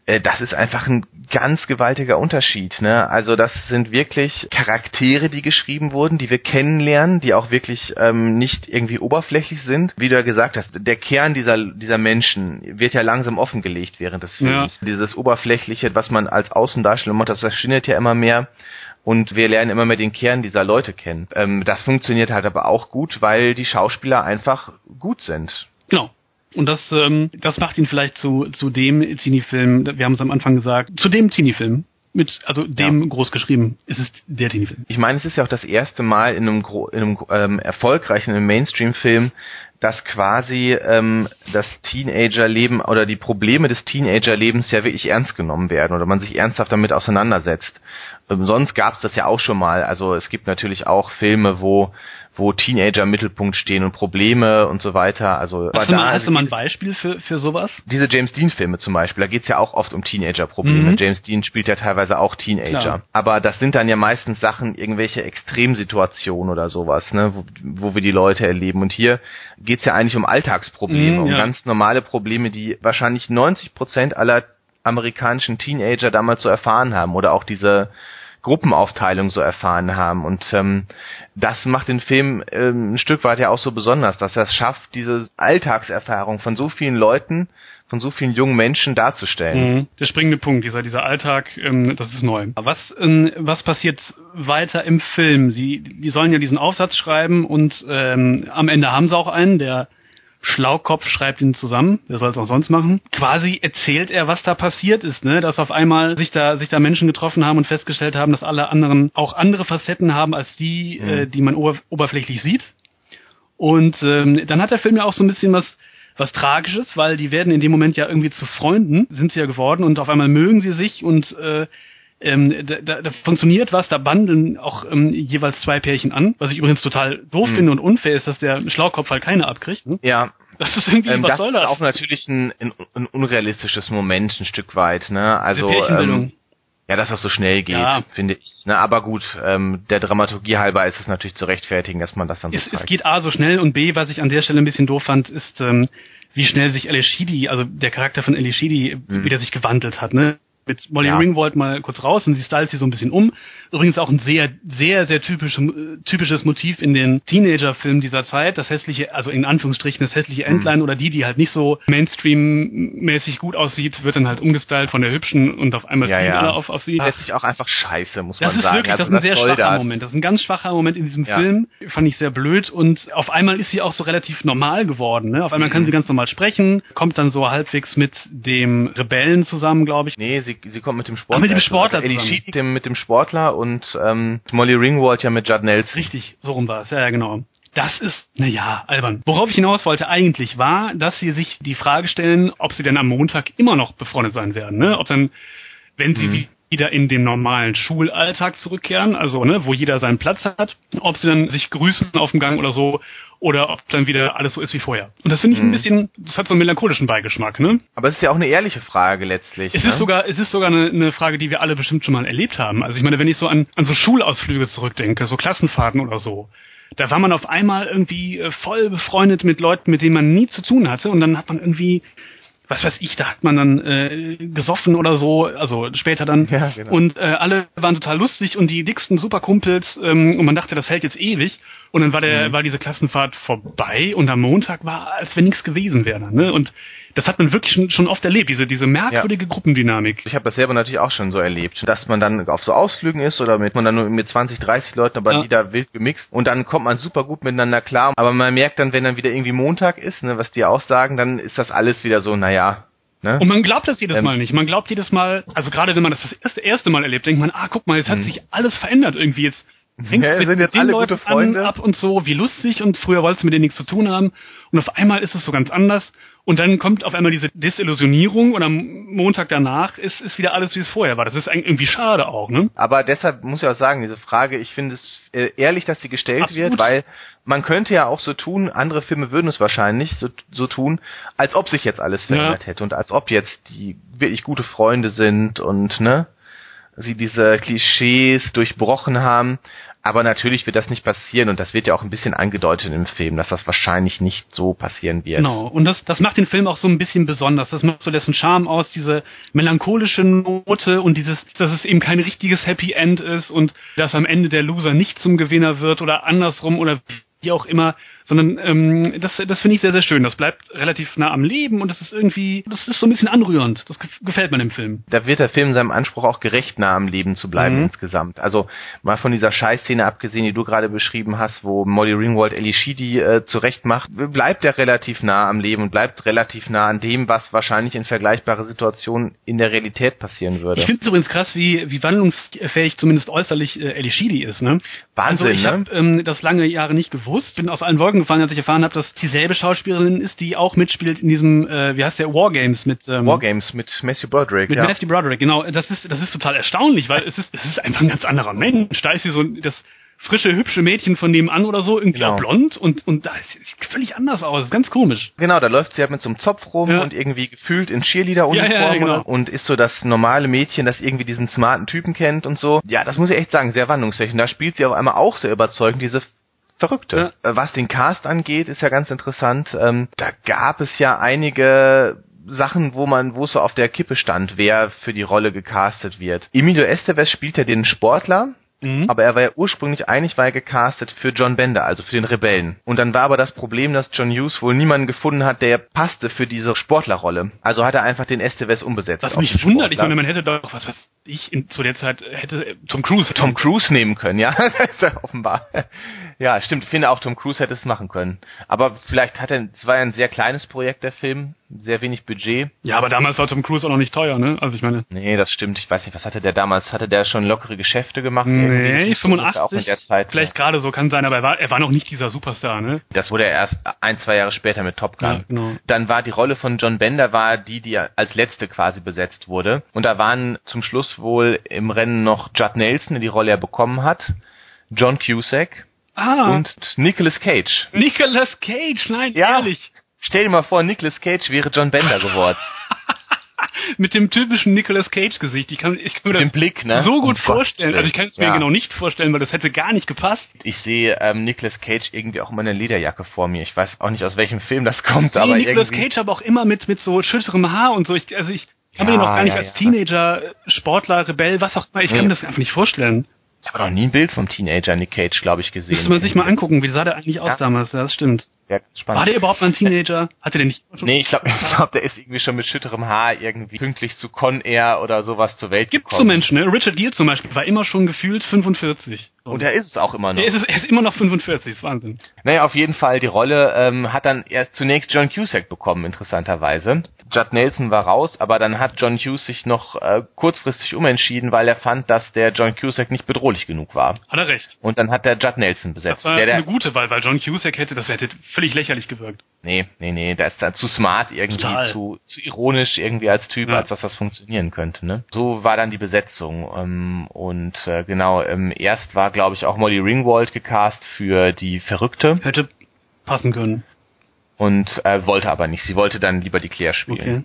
Äh, das ist einfach ein ganz gewaltiger Unterschied. Ne? Also das sind wirklich Charaktere, die geschrieben wurden, die wir kennenlernen, die auch wirklich ähm, nicht irgendwie oberflächlich sind. Wie du ja gesagt hast, der Kern dieser, dieser Menschen wird ja langsam offengelegt während des Films. Ja. Dieses Oberflächliche, was man als Außendarstellung macht, das verschwindet ja immer mehr und wir lernen immer mehr den Kern dieser Leute kennen. Ähm, das funktioniert halt aber auch gut, weil die Schauspieler einfach gut sind. Genau. Und das, ähm, das macht ihn vielleicht zu, zu dem Teenie-Film, wir haben es am Anfang gesagt, zu dem Teenie-Film. Mit, also dem ja. groß geschrieben, ist es der Teenie-Film. Ich meine, es ist ja auch das erste Mal in einem, in einem ähm, erfolgreichen Mainstream-Film, dass quasi ähm, das Teenager-Leben oder die Probleme des Teenager-Lebens ja wirklich ernst genommen werden oder man sich ernsthaft damit auseinandersetzt. Ähm, sonst gab es das ja auch schon mal. Also es gibt natürlich auch Filme, wo wo Teenager im Mittelpunkt stehen und Probleme und so weiter. Also hast, du mal, hast du mal ein Beispiel für, für sowas? Diese James Dean-Filme zum Beispiel, da geht's ja auch oft um Teenager-Probleme. Mhm. James Dean spielt ja teilweise auch Teenager. Klar. Aber das sind dann ja meistens Sachen, irgendwelche Extremsituationen oder sowas, ne, wo, wo wir die Leute erleben. Und hier geht's ja eigentlich um Alltagsprobleme, mhm, ja. um ganz normale Probleme, die wahrscheinlich 90 Prozent aller amerikanischen Teenager damals so erfahren haben oder auch diese Gruppenaufteilung so erfahren haben. Und ähm, das macht den Film ähm, ein Stück weit ja auch so besonders, dass er es schafft, diese Alltagserfahrung von so vielen Leuten, von so vielen jungen Menschen darzustellen. Mhm. Der springende Punkt, dieser, dieser Alltag, ähm, das ist neu. Was, ähm, was passiert weiter im Film? Sie, die sollen ja diesen Aufsatz schreiben und ähm, am Ende haben sie auch einen, der Schlaukopf schreibt ihn zusammen, wer soll es auch sonst machen. Quasi erzählt er, was da passiert ist, ne? Dass auf einmal sich da, sich da Menschen getroffen haben und festgestellt haben, dass alle anderen auch andere Facetten haben als die, mhm. äh, die man ober oberflächlich sieht. Und ähm, dann hat der Film ja auch so ein bisschen was was Tragisches, weil die werden in dem Moment ja irgendwie zu Freunden, sind sie ja geworden und auf einmal mögen sie sich und äh, ähm, da, da, da funktioniert was, da bandeln auch ähm, jeweils zwei Pärchen an, was ich übrigens total doof hm. finde und unfair ist, dass der Schlaukopf halt keine abkriegt. Ne? Ja. Das ist irgendwie, ähm, was das soll das? ist auch natürlich ein, ein, ein, unrealistisches Moment ein Stück weit, ne? Also ähm, ja, dass das so schnell geht, ja. finde ich. Ne? Aber gut, ähm, der Dramaturgie halber ist es natürlich zu rechtfertigen, dass man das dann so es, es geht A so schnell und B, was ich an der Stelle ein bisschen doof fand, ist, ähm, wie schnell sich Elishidi, also der Charakter von Elishidi, mhm. wieder sich gewandelt hat, ne? Mit Molly ja. Ringwald mal kurz raus und sie stylt sie so ein bisschen um. Übrigens auch ein sehr, sehr, sehr typisch, typisches Motiv in den Teenager-Filmen dieser Zeit. Das hässliche, also in Anführungsstrichen das hässliche. Entlein mhm. oder die, die halt nicht so Mainstream-mäßig gut aussieht, wird dann halt umgestylt von der hübschen und auf einmal ja, ja. alle auf, auf sie. Das ist auch einfach scheiße, muss das man sagen. Wirklich, das ist wirklich, das ist ein sehr schwacher das. Moment. Das ist ein ganz schwacher Moment in diesem ja. Film. Fand ich sehr blöd und auf einmal ist sie auch so relativ normal geworden. Ne? Auf einmal mhm. kann sie ganz normal sprechen, kommt dann so halbwegs mit dem Rebellen zusammen, glaube ich. Nee, sie, sie kommt mit dem Sportler. Ach, mit dem Sportler also Ellie Sheet mit dem Sportler und ähm, Molly Ringwald ja mit Judd Nelson. Richtig, so rum war es, ja, ja, genau. Das ist, naja, albern. Worauf ich hinaus wollte eigentlich war, dass sie sich die Frage stellen, ob sie denn am Montag immer noch befreundet sein werden, ne? Ob dann, wenn sie, mhm. Wie wieder in den normalen Schulalltag zurückkehren, also ne, wo jeder seinen Platz hat, ob sie dann sich grüßen auf dem Gang oder so, oder ob dann wieder alles so ist wie vorher. Und das finde ich ein mhm. bisschen, das hat so einen melancholischen Beigeschmack, ne? Aber es ist ja auch eine ehrliche Frage letztlich. Es ne? ist sogar, es ist sogar eine, eine Frage, die wir alle bestimmt schon mal erlebt haben. Also ich meine, wenn ich so an, an so Schulausflüge zurückdenke, so Klassenfahrten oder so, da war man auf einmal irgendwie äh, voll befreundet mit Leuten, mit denen man nie zu tun hatte und dann hat man irgendwie was weiß ich, da hat man dann äh, gesoffen oder so, also später dann. Ja, genau. Und äh, alle waren total lustig und die dicksten Superkumpels ähm, und man dachte, das hält jetzt ewig. Und dann war der, mhm. war diese Klassenfahrt vorbei und am Montag war, als wenn nichts gewesen wäre. Ne? Und das hat man wirklich schon, schon oft erlebt, diese, diese merkwürdige ja. Gruppendynamik. Ich habe das selber natürlich auch schon so erlebt, dass man dann auf so Ausflügen ist oder mit man dann nur mit 20, 30 Leuten, aber ja. die da wild gemixt und dann kommt man super gut miteinander klar. Aber man merkt dann, wenn dann wieder irgendwie Montag ist, ne, was die auch sagen, dann ist das alles wieder so, naja, Ne? Und man glaubt das jedes ähm, Mal nicht. Man glaubt jedes Mal, also gerade wenn man das das erste Mal erlebt, denkt man, ah, guck mal, jetzt hat mhm. sich alles verändert irgendwie. Jetzt fängst ja, mit den Leuten an, ab und so, wie lustig und früher wolltest du mit denen nichts zu tun haben und auf einmal ist es so ganz anders und dann kommt auf einmal diese Desillusionierung und am Montag danach ist, ist wieder alles, wie es vorher war. Das ist irgendwie schade auch, ne? Aber deshalb muss ich auch sagen, diese Frage, ich finde es äh, ehrlich, dass sie gestellt Absolut. wird, weil man könnte ja auch so tun, andere Filme würden es wahrscheinlich so, so tun, als ob sich jetzt alles verändert ja. hätte und als ob jetzt die wirklich gute Freunde sind und, ne? sie diese Klischees durchbrochen haben. Aber natürlich wird das nicht passieren und das wird ja auch ein bisschen angedeutet im Film, dass das wahrscheinlich nicht so passieren wird. Genau, und das, das macht den Film auch so ein bisschen besonders. Das macht so dessen Charme aus, diese melancholische Note und dieses, dass es eben kein richtiges Happy End ist und dass am Ende der Loser nicht zum Gewinner wird oder andersrum oder wie auch immer, sondern ähm, das, das finde ich sehr, sehr schön. Das bleibt relativ nah am Leben und das ist irgendwie, das ist so ein bisschen anrührend. Das gefällt mir dem Film. Da wird der Film seinem Anspruch auch gerecht, nah am Leben zu bleiben mhm. insgesamt. Also mal von dieser Scheißszene abgesehen, die du gerade beschrieben hast, wo Molly Ringwald Ellie Sheedy äh, zurecht macht, bleibt er relativ nah am Leben und bleibt relativ nah an dem, was wahrscheinlich in vergleichbare Situationen in der Realität passieren würde. Ich finde es übrigens krass, wie, wie wandlungsfähig zumindest äußerlich äh, Ellie Sheedy ist. Ne? Wahnsinn, also ich ne? habe ähm, das lange Jahre nicht gewusst, bin aus allen Wolken gefallen, als ich erfahren habe, dass dieselbe Schauspielerin ist, die auch mitspielt in diesem, äh, wie heißt der, Wargames mit ähm, Wargames mit Matthew Broderick. Mit ja. Matthew Broderick, genau. Das ist das ist total erstaunlich, weil es ist es ist einfach ein ganz anderer Mensch. Da ist sie so das frische, hübsche Mädchen von nebenan oder so, irgendwie genau. blond und, und da sieht völlig anders aus. Ganz komisch. Genau, da läuft sie halt mit so einem Zopf rum ja. und irgendwie gefühlt in Cheerleader-Uniform ja, ja, genau. und ist so das normale Mädchen, das irgendwie diesen smarten Typen kennt und so. Ja, das muss ich echt sagen, sehr wandlungsfähig. Und da spielt sie auf einmal auch sehr überzeugend, diese Verrückte. Äh, was den Cast angeht, ist ja ganz interessant. Ähm, da gab es ja einige Sachen, wo man, wo es so auf der Kippe stand, wer für die Rolle gecastet wird. Emilio Estevez spielt ja den Sportler, Mhm. Aber er war ja ursprünglich eigentlich war er gecastet für John Bender, also für den Rebellen. Und dann war aber das Problem, dass John Hughes wohl niemanden gefunden hat, der passte für diese Sportlerrolle. Also hat er einfach den Estevez umbesetzt. Was mich wundert, ich meine, man hätte doch, was weiß ich, in, zu der Zeit hätte Tom Cruise. Tom Cruise nehmen können, ja. offenbar. Ja, stimmt. Ich finde auch Tom Cruise hätte es machen können. Aber vielleicht hat er, es war ja ein sehr kleines Projekt, der Film sehr wenig Budget. Ja, aber damals war Tom Cruise auch noch nicht teuer, ne? Also ich meine. Nee, das stimmt. Ich weiß nicht, was hatte der damals? Hatte der schon lockere Geschäfte gemacht? Nee, 85. Auch in der Zeit, vielleicht ja. gerade so kann sein, aber er war, er war noch nicht dieser Superstar, ne? Das wurde er erst ein, zwei Jahre später mit Top Gun. Ja, genau. Dann war die Rolle von John Bender war die, die als letzte quasi besetzt wurde. Und da waren zum Schluss wohl im Rennen noch Judd Nelson, der die Rolle er bekommen hat, John Cusack, Ah. Und Nicolas Cage. Nicolas Cage, nein, ja. ehrlich. Stell dir mal vor, Nicolas Cage wäre John Bender geworden. Mit dem typischen Nicolas Cage-Gesicht. Ich kann, ich kann mir das Blick, ne? so gut oh vorstellen. Gott. Also ich kann es mir ja. genau nicht vorstellen, weil das hätte gar nicht gepasst. Ich sehe ähm, Nicolas Cage irgendwie auch immer eine Lederjacke vor mir. Ich weiß auch nicht, aus welchem Film das kommt, ich aber Nicolas irgendwie... Cage aber auch immer mit, mit so schütterem Haar und so. Ich, also ich kann ja, mir den auch gar nicht ja, als Teenager, Sportler, Rebell, was auch immer, ich kann mir das einfach nicht vorstellen. Ich habe noch nie ein Bild vom Teenager Nick Cage, glaube ich, gesehen. Müsste man sich mal angucken, wie sah der eigentlich aus damals? Ja, das stimmt. Ja, spannend. War der überhaupt mal ein Teenager? Hatte der nicht? Nee, ich glaube, ich glaub, der ist irgendwie schon mit schütterem Haar irgendwie pünktlich zu Con Air oder sowas zur Welt Gibt gekommen. so Menschen, ne? Richard Gere zum Beispiel war immer schon gefühlt 45. Und er ist es auch immer noch. Er ist, er ist immer noch 45, ist Wahnsinn. Naja, auf jeden Fall, die Rolle ähm, hat dann erst zunächst John Cusack bekommen, interessanterweise. Judd Nelson war raus, aber dann hat John Hughes sich noch äh, kurzfristig umentschieden, weil er fand, dass der John Cusack nicht bedrohlich genug war. Hat er recht. Und dann hat der Judd Nelson besetzt. Das war der, der eine gute Wahl, weil John Cusack hätte, das hätte völlig lächerlich gewirkt. Nee, nee, nee, der ist dann zu smart irgendwie, Total. zu, zu ironisch irgendwie als Typ, Ja. als dass das funktionieren könnte, ne? So war dann die Besetzung. Ähm, und äh, genau, ähm, erst war, glaube ich, auch Molly Ringwald gecast für die Verrückte Hätte passen können. und äh, wollte aber nicht. Sie wollte dann lieber die Claire spielen. Okay.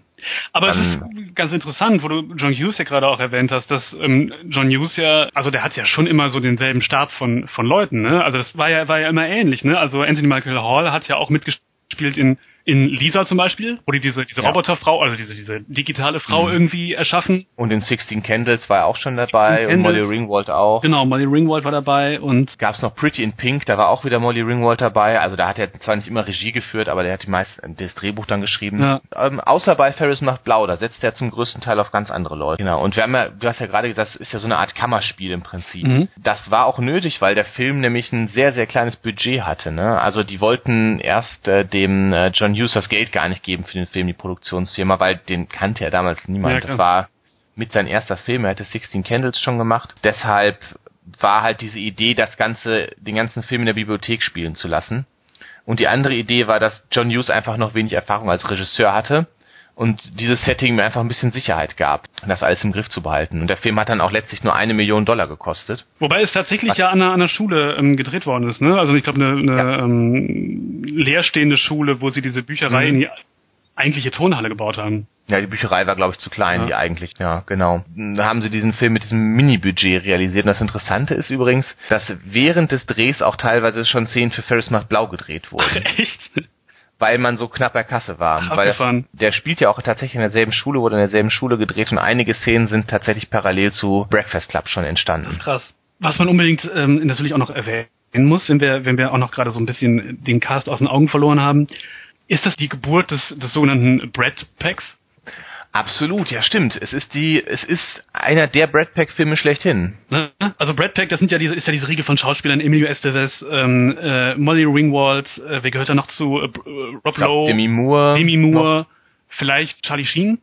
Aber es Dann- ist ganz interessant, wo du John Hughes ja gerade auch erwähnt hast, dass ähm, John Hughes ja, also der hat ja schon immer so denselben Stab von von Leuten, ne? Also das war ja war ja immer ähnlich, ne? Also Anthony Michael Hall hat ja auch mitgespielt in in Lisa zum Beispiel, wo die diese diese Ja. Roboterfrau, also diese diese digitale Frau Mhm. irgendwie erschaffen. Und in 16 Candles war er auch schon dabei 16 und Molly. Ringwald auch. Genau, Molly Ringwald war dabei und Gab es noch Pretty in Pink, da war auch wieder Molly Ringwald dabei. Also da hat er zwar nicht immer Regie geführt, aber der hat die meisten, das Drehbuch dann geschrieben. Ja. Ähm, außer bei Ferris macht blau, da setzt er zum größten Teil auf ganz andere Leute. Genau. Und wir haben ja, du hast ja gerade gesagt, das ist ja so eine Art Kammerspiel im Prinzip. Mhm. Das war auch nötig, weil der Film nämlich ein sehr, sehr kleines Budget hatte. Ne? Also die wollten erst äh, dem äh, John Hughes das Geld gar nicht geben für den Film, die Produktionsfirma, weil den kannte ja damals niemand. Ja, das war mit sein erster Film, er hatte 16 Candles schon gemacht. Deshalb war halt diese Idee, das ganze, den ganzen Film in der Bibliothek spielen zu lassen. Und die andere Idee war, dass John Hughes einfach noch wenig Erfahrung als Regisseur hatte und dieses Setting mir einfach ein bisschen Sicherheit gab, das alles im Griff zu behalten. Und der Film hat dann auch letztlich nur eine Million Dollar gekostet. Wobei es tatsächlich Was? ja an einer, an einer Schule ähm, gedreht worden ist, ne? Also ich glaube eine, eine ähm, leerstehende Schule, wo sie diese Bücherei Mhm. in die eigentliche Turnhalle gebaut haben. Ja, die Bücherei war, glaube ich, zu klein, Ja. die eigentlich, ja, genau. Da haben sie diesen Film mit diesem Mini-Budget realisiert. Und das Interessante ist übrigens, dass während des Drehs auch teilweise schon Szenen für Ferris macht Blau gedreht wurden. Echt? Weil man so knapp bei Kasse war. Ach, weil das, der spielt ja auch tatsächlich in derselben Schule, wurde in derselben Schule gedreht und einige Szenen sind tatsächlich parallel zu Breakfast Club schon entstanden. Krass. Was man unbedingt ähm, natürlich auch noch erwähnen muss, wenn wir, wenn wir auch noch gerade so ein bisschen den Cast aus den Augen verloren haben, ist das die Geburt des, des sogenannten Brad Packs? Absolut, ja stimmt. Es ist die, es ist einer der Brad Pack Filme schlechthin. Ne? Also Brad Pack, das sind ja diese, ist ja diese Riege von Schauspielern, Emilio Estevez, ähm, äh, Molly Ringwald, äh, wer gehört da noch zu? Äh, äh, Rob glaub, Lowe, Demi Moore, Demi Moore, vielleicht Charlie Sheen.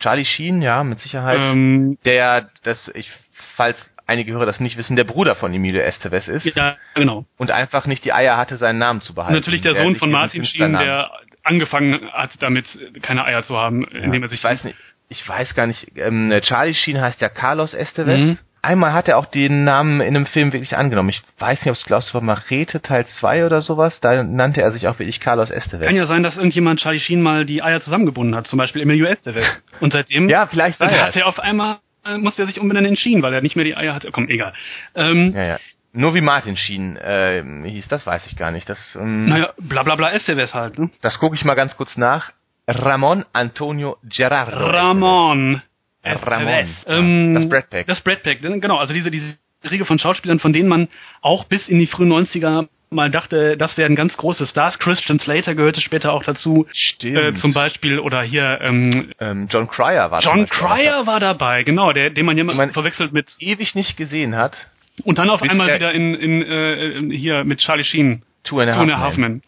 Charlie Sheen, ja, mit Sicherheit. Ähm, der, das, ich, falls einige Hörer das nicht wissen, der Bruder von Emilio Estevez ist ja, genau. und einfach nicht die Eier hatte, seinen Namen zu Und behalten. natürlich der Der Sohn von Martin Sheen, der angefangen hat, damit keine Eier zu haben, indem er sich ich weiß nicht, ich weiß gar nicht, ähm, Charlie Sheen heißt ja Carlos Estevez. Mhm. Einmal hat er auch den Namen in einem Film wirklich angenommen. Ich weiß nicht, ob es du war Machete Teil 2 oder sowas. Da nannte er sich auch wirklich Carlos Estevez. Kann ja sein, dass irgendjemand Charlie Sheen mal die Eier zusammengebunden hat, zum Beispiel Emilio Estevez. Und seitdem Ja, vielleicht hat er auf einmal äh, musste er sich umbenennen in Sheen, weil er nicht mehr die Eier hatte. Komm, egal. Ähm, Ja, ja. Nur wie Martin Sheen äh, hieß, das weiß ich gar nicht. Das, ähm, Naja, bla bla bla Estevez halt, ne? das gucke ich mal ganz kurz nach. Ramon Antonio Gerardo. Ramon. Estevez. Ramon. Estevez. Ja, Ähm, das Brad Pack. Das Brad Pack, ne? genau. Also diese, diese Riege von Schauspielern, von denen man auch bis in die frühen 90er mal dachte, das werden ganz große Stars. Christian Slater gehörte später auch dazu. Stimmt. Äh, zum Beispiel, oder hier, ähm, ähm, John Cryer war John Cryer war dabei, genau, der, den man mein- verwechselt mit, ewig nicht gesehen hat. Und dann auf Bis einmal der- wieder in, in äh, hier mit Charlie Sheen. Two and a Half Half Men.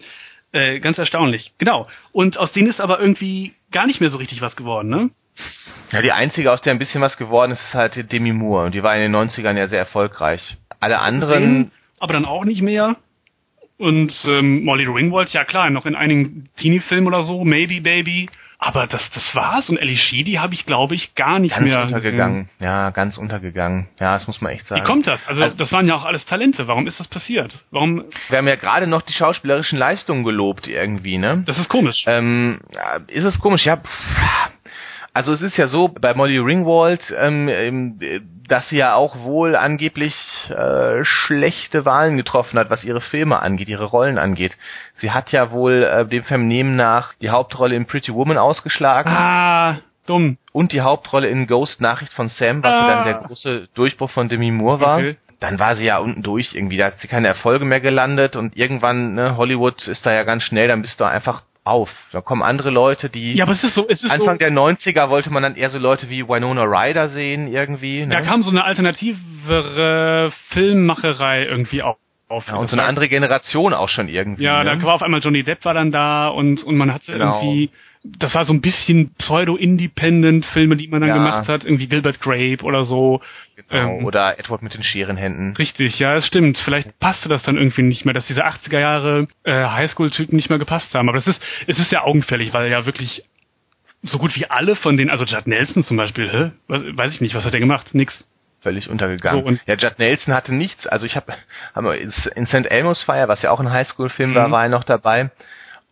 Äh, ganz erstaunlich. Genau. Und aus denen ist aber irgendwie gar nicht mehr so richtig was geworden, ne? Ja, die einzige, aus der ein bisschen was geworden ist, ist halt Demi Moore. Und die war in den 90ern ja sehr erfolgreich. Alle anderen, aber dann auch nicht mehr. Und ähm, Molly Ringwald, ja klar, noch in einigen Teenie-Filmen oder so, Maybe Baby. Aber das, das war's. Und Ellie Sheedy habe ich, glaube ich, gar nicht ganz mehr. untergegangen. Ja, ganz untergegangen. Ja, das muss man echt sagen. Wie kommt das? Also, Also- das waren ja auch alles Talente. Warum ist das passiert? Warum? Wir haben ja gerade noch die schauspielerischen Leistungen gelobt irgendwie, ne? Das ist komisch. Ähm, ist es komisch? Ja, pff, also es ist ja so bei Molly Ringwald, ähm, ähm, dass sie ja auch wohl angeblich äh, schlechte Wahlen getroffen hat, was ihre Filme angeht, ihre Rollen angeht. Sie hat ja wohl äh, dem Vernehmen nach die Hauptrolle in Pretty Woman ausgeschlagen ah, dumm. und die Hauptrolle in Ghost Nachricht von Sam, was ja Ah. dann der große Durchbruch von Demi Moore war. Okay. Dann war sie ja unten durch irgendwie, da hat sie keine Erfolge mehr gelandet und irgendwann, ne, Hollywood ist da ja ganz schnell, dann bist du einfach auf. Da kommen andere Leute, die Ja, aber es ist so, es ist Anfang so, der 90er wollte man dann eher so Leute wie Winona Ryder sehen irgendwie. Ne? da kam so eine alternativere Filmmacherei irgendwie auf. ja, und so eine andere Generation auch schon irgendwie. Ja, ne? da war auf einmal Johnny Depp war dann da und und man hatte Genau. irgendwie das war so ein bisschen Pseudo-Independent-Filme, die man dann ja. gemacht hat, irgendwie Gilbert Grape oder so. Genau, ähm, oder Edward mit den Scherenhänden. Richtig, ja, es stimmt. Vielleicht passte das dann irgendwie nicht mehr, dass diese 80er Jahre äh, Highschool-Typen nicht mehr gepasst haben. Aber das ist, es ist ja augenfällig, weil ja wirklich so gut wie alle von denen, also Judd Nelson zum Beispiel, hä? weiß ich nicht, was hat er gemacht? Nix völlig untergegangen. So, ja, Judd Nelson hatte nichts. Also ich habe hab in St. Elmo's Fire, was ja auch ein Highschool-Film mhm. war, war er noch dabei.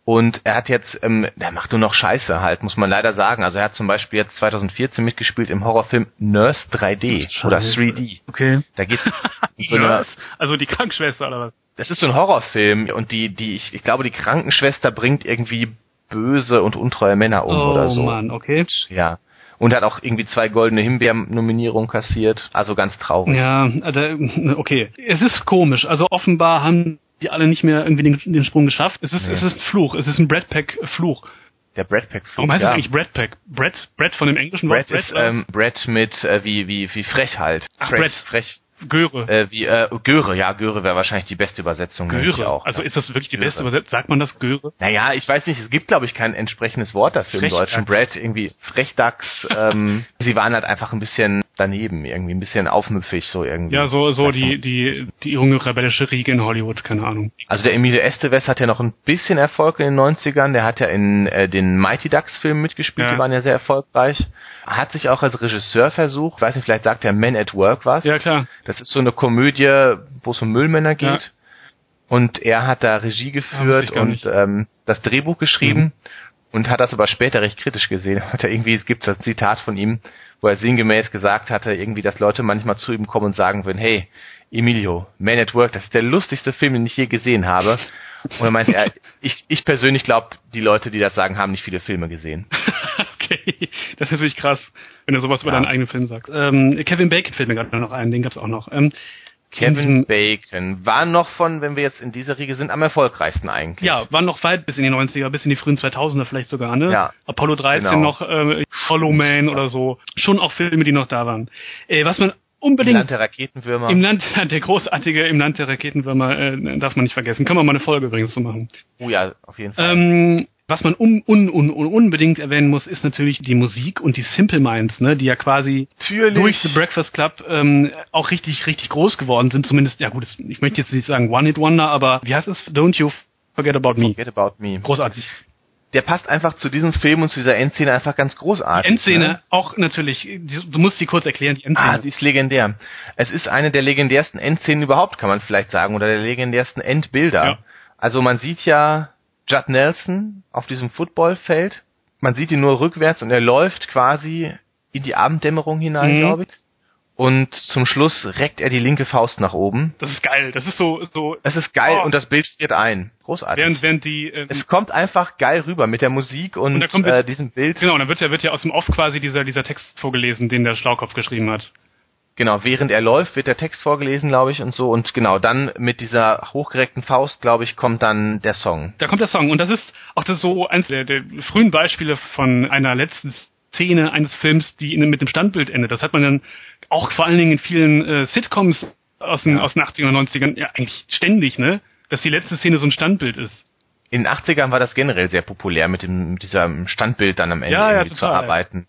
Und er hat jetzt, ähm, der macht nur noch Scheiße halt, muss man leider sagen. Also er hat zum Beispiel jetzt 2014 mitgespielt im Horrorfilm Nurse 3D Scheiße. oder 3D. Okay. Da geht so eine, also die Krankenschwester oder was? Das ist so ein Horrorfilm und die, die, ich, ich glaube, die Krankenschwester bringt irgendwie böse und untreue Männer um oh, oder so. Oh Mann, okay. Ja. Und hat auch irgendwie zwei goldene Himbeer-Nominierungen kassiert. Also ganz traurig. Ja, also, okay. Es ist komisch. Also offenbar haben die alle nicht mehr irgendwie den, den Sprung geschafft. Es ist, nee. es ist ein Fluch, es ist ein Brad Pack Fluch. Der Brad Pack Fluch. Warum heißt ja. eigentlich Brad Pack? Brad, Brad von dem englischen Wort? Brad ist ähm, Brad mit äh, wie wie wie frech halt. Ach, frech, Brad. frech. Göre. Äh, wie, äh, Göre, ja, Göre wäre wahrscheinlich die beste Übersetzung. Göre, auch, also ist das wirklich die Göre. beste Übersetzung? Sagt man das Göre? Naja, ich weiß nicht, es gibt glaube ich kein entsprechendes Wort dafür im Deutschen. Brad, irgendwie Frechdachs, ähm, sie waren halt einfach ein bisschen daneben, irgendwie ein bisschen aufmüpfig so irgendwie. Ja, so, so die, die, die junge rebellische Riege in Hollywood, keine Ahnung. Also der Emilio Estevez hat ja noch ein bisschen Erfolg in den 90ern, der hat ja in äh, den Mighty Ducks Filmen mitgespielt, ja. die waren ja sehr erfolgreich hat sich auch als Regisseur versucht. Weiß nicht, vielleicht sagt der Man at Work was. Ja, klar. Das ist so eine Komödie, wo es um Müllmänner geht. Ja. Und er hat da Regie geführt und ähm, das Drehbuch geschrieben mhm. und hat das aber später recht kritisch gesehen. Hat er irgendwie, es gibt so ein Zitat von ihm, wo er sinngemäß gesagt hatte, irgendwie, dass Leute manchmal zu ihm kommen und sagen würden, hey, Emilio, Man at Work, das ist der lustigste Film, den ich je gesehen habe. Und er meinte er, ich, ich persönlich glaube, die Leute, die das sagen, haben nicht viele Filme gesehen. okay, das ist natürlich krass, wenn du sowas ja. über deinen eigenen Film sagst. Ähm, Kevin Bacon fällt mir gerade noch ein, den gab's auch noch. Ähm, Kevin Bacon war noch von, wenn wir jetzt in dieser Riege sind, am erfolgreichsten eigentlich. Ja, war noch weit bis in die 90er, bis in die frühen 2000er vielleicht sogar, ne? Ja. Apollo 13 genau. noch, äh, Hollow Man oder so. Schon auch Filme, die noch da waren. Äh, was man unbedingt. Im Land der Raketenwürmer. Im Land, der großartige, im Land der Raketenwürmer, äh, darf man nicht vergessen. Können wir mal eine Folge übrigens zu machen. Oh ja, auf jeden Fall. Ähm, was man un, un, un, unbedingt erwähnen muss, ist natürlich die Musik und die Simple Minds, ne, die ja quasi natürlich. durch The Breakfast Club ähm, auch richtig, richtig groß geworden sind. Zumindest, ja gut, ich möchte jetzt nicht sagen One Hit Wonder, aber wie heißt es? Don't You Forget About Me. Forget About Me. Großartig der passt einfach zu diesem Film und zu dieser Endszene einfach ganz großartig. Die Endszene ne? auch natürlich, du musst sie kurz erklären, die Endszene. Ah, sie ist legendär. Es ist eine der legendärsten Endszenen überhaupt, kann man vielleicht sagen, oder der legendärsten Endbilder. Ja. Also man sieht ja Judd Nelson auf diesem Footballfeld, man sieht ihn nur rückwärts und er läuft quasi in die Abenddämmerung hinein, mhm. glaube ich und zum Schluss reckt er die linke Faust nach oben. Das ist geil. Das ist so so. Es ist geil oh. und das Bild friert ein. Großartig. Während, während die. Ähm, es kommt einfach geil rüber mit der Musik und, und äh, diesem Bild. Genau, dann wird ja wird ja aus dem Off quasi dieser dieser Text vorgelesen, den der Schlaukopf geschrieben hat. Genau, während er läuft, wird der Text vorgelesen, glaube ich, und so. Und genau, dann mit dieser hochgereckten Faust, glaube ich, kommt dann der Song. Da kommt der Song. Und das ist auch das so eins der, der frühen Beispiele von einer letzten Szene eines Films, die in, mit dem Standbild endet. Das hat man dann auch vor allen Dingen in vielen äh, Sitcoms aus den, ja. aus den 80ern und 90ern ja eigentlich ständig, ne? Dass die letzte Szene so ein Standbild ist. In den 80ern war das generell sehr populär, mit dem mit diesem Standbild dann am Ende ja, ja, zu arbeiten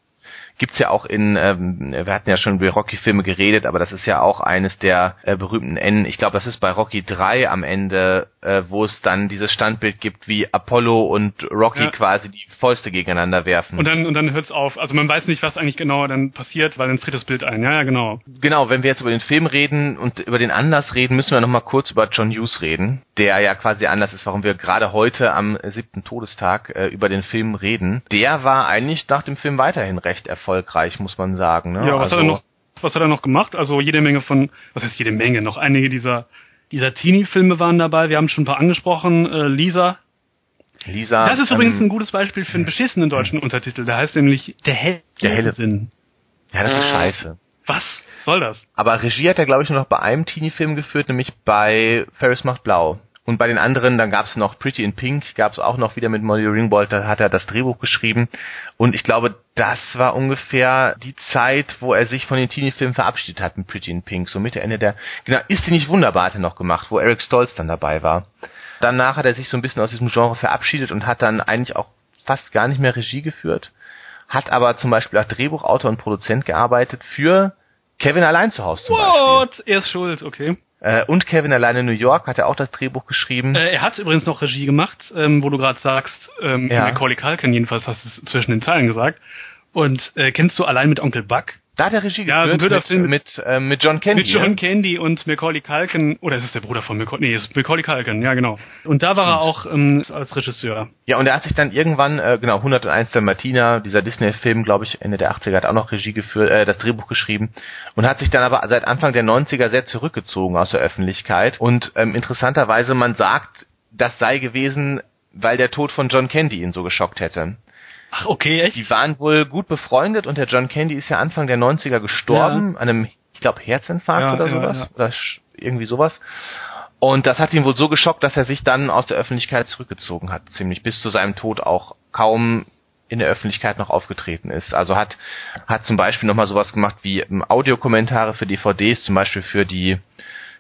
gibt's ja auch in, ähm, wir hatten ja schon über Rocky-Filme geredet, aber das ist ja auch eines der äh, berühmten Enden. Ich glaube, das ist bei Rocky 3 am Ende, äh, wo es dann dieses Standbild gibt, wie Apollo und Rocky ja. quasi die Fäuste gegeneinander werfen. Und dann, und dann hört's auf. Also man weiß nicht, was eigentlich genau dann passiert, weil dann friert das Bild ein. Ja, ja, genau. Genau, wenn wir jetzt über den Film reden und über den Anlass reden, müssen wir nochmal kurz über John Hughes reden, der ja quasi Anlass ist, warum wir gerade heute am siebten Todestag äh, über den Film reden. Der war eigentlich nach dem Film weiterhin recht erfolgreich erfolgreich, muss man sagen. Ne? Ja, was also, hat er noch? Was hat er noch gemacht? Also jede Menge von, was heißt jede Menge? Noch einige dieser dieser Teenie-Filme waren dabei. Wir haben schon ein paar angesprochen. Äh, Lisa. Lisa. Das ist ähm, übrigens ein gutes Beispiel für einen beschissenen deutschen Untertitel. Der heißt nämlich Der helle, der helle Sinn. Ja, das ist äh, scheiße. Was soll das? Aber Regie hat er, glaube ich, nur noch bei einem Teenie-Film geführt, nämlich bei Ferris macht blau. Und bei den anderen, dann gab es noch Pretty in Pink, gab es auch noch wieder mit Molly Ringwald, da hat er das Drehbuch geschrieben. Und ich glaube, das war ungefähr die Zeit, wo er sich von den Teenie-Filmen verabschiedet hat mit Pretty in Pink. So Mitte, Ende der, genau, ist die nicht wunderbar, hat er noch gemacht, wo Eric Stolz dann dabei war. Danach hat er sich so ein bisschen aus diesem Genre verabschiedet und hat dann eigentlich auch fast gar nicht mehr Regie geführt, hat aber zum Beispiel als Drehbuchautor und Produzent gearbeitet für Kevin allein zu Hause zum What? Beispiel. Er ist schuld, okay. Äh, und Kevin allein in New York hat er auch das Drehbuch geschrieben. Äh, er hat übrigens noch Regie gemacht, ähm, wo du gerade sagst, ähm, Ja. Macaulay Culkin, jedenfalls hast du es zwischen den Zeilen gesagt. Und äh, kennst du allein mit Onkel Buck? Da hat er Regie Ja, geführt blöder mit, mit- äh, mit John Candy. Mit John? Candy und Macaulay Culkin, oder ist es der Bruder von Macaulay? Nee, es ist Macaulay Culkin, ja genau. Und da war er auch ähm, als Regisseur. Ja, und er hat sich dann irgendwann, äh, genau, 101 der Martina, dieser Disney-Film, glaube ich, Ende der 80er, hat auch noch Regie geführt, äh, das Drehbuch geschrieben und hat sich dann aber seit Anfang der 90er sehr zurückgezogen aus der Öffentlichkeit. Und ähm, interessanterweise, man sagt, das sei gewesen, weil der Tod von John Candy ihn so geschockt hätte. Ach, okay, echt? Die waren wohl gut befreundet und der John Candy ist ja Anfang der 90er gestorben, an einem, ich glaube, Herzinfarkt Ja, oder ja, sowas. ja. Oder irgendwie sowas. Und das hat ihn wohl so geschockt, dass er sich dann aus der Öffentlichkeit zurückgezogen hat, ziemlich bis zu seinem Tod auch kaum in der Öffentlichkeit noch aufgetreten ist. Also hat, hat zum Beispiel nochmal sowas gemacht wie ähm, Audiokommentare für DVDs, zum Beispiel für die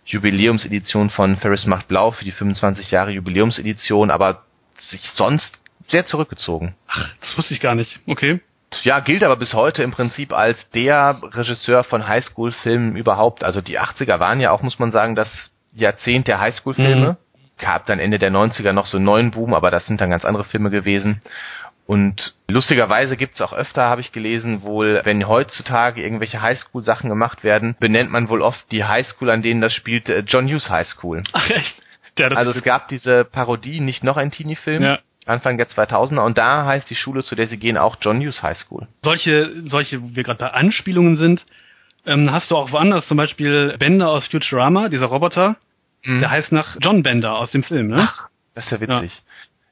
Jubiläumsedition von Ferris macht blau, für die 25 Jahre Jubiläumsedition, aber sich sonst sehr zurückgezogen. Ach, das wusste ich gar nicht. Okay. Ja, gilt aber bis heute im Prinzip als der Regisseur von Highschool-Filmen überhaupt. Also die 80er waren ja auch, muss man sagen, das Jahrzehnt der Highschool-Filme. Gab dann Ende der 90er noch so einen neuen Boom, aber das sind dann ganz andere Filme gewesen. Und lustigerweise gibt's auch öfter, habe ich gelesen, wohl, wenn heutzutage irgendwelche Highschool-Sachen gemacht werden, benennt man wohl oft die Highschool, an denen das spielt, äh, John Hughes High School. Ach, echt? Ja, Also es gab diese Parodie, nicht noch ein Teenie-Film, Ja. Anfang der 2000er, und da heißt die Schule, zu der sie gehen, auch John Hughes High School. solche, solche, wo wir gerade bei Anspielungen sind, ähm, hast du auch woanders zum Beispiel Bender aus Futurama, dieser Roboter, der heißt nach John Bender aus dem Film, ne? Ach, das ist ja witzig.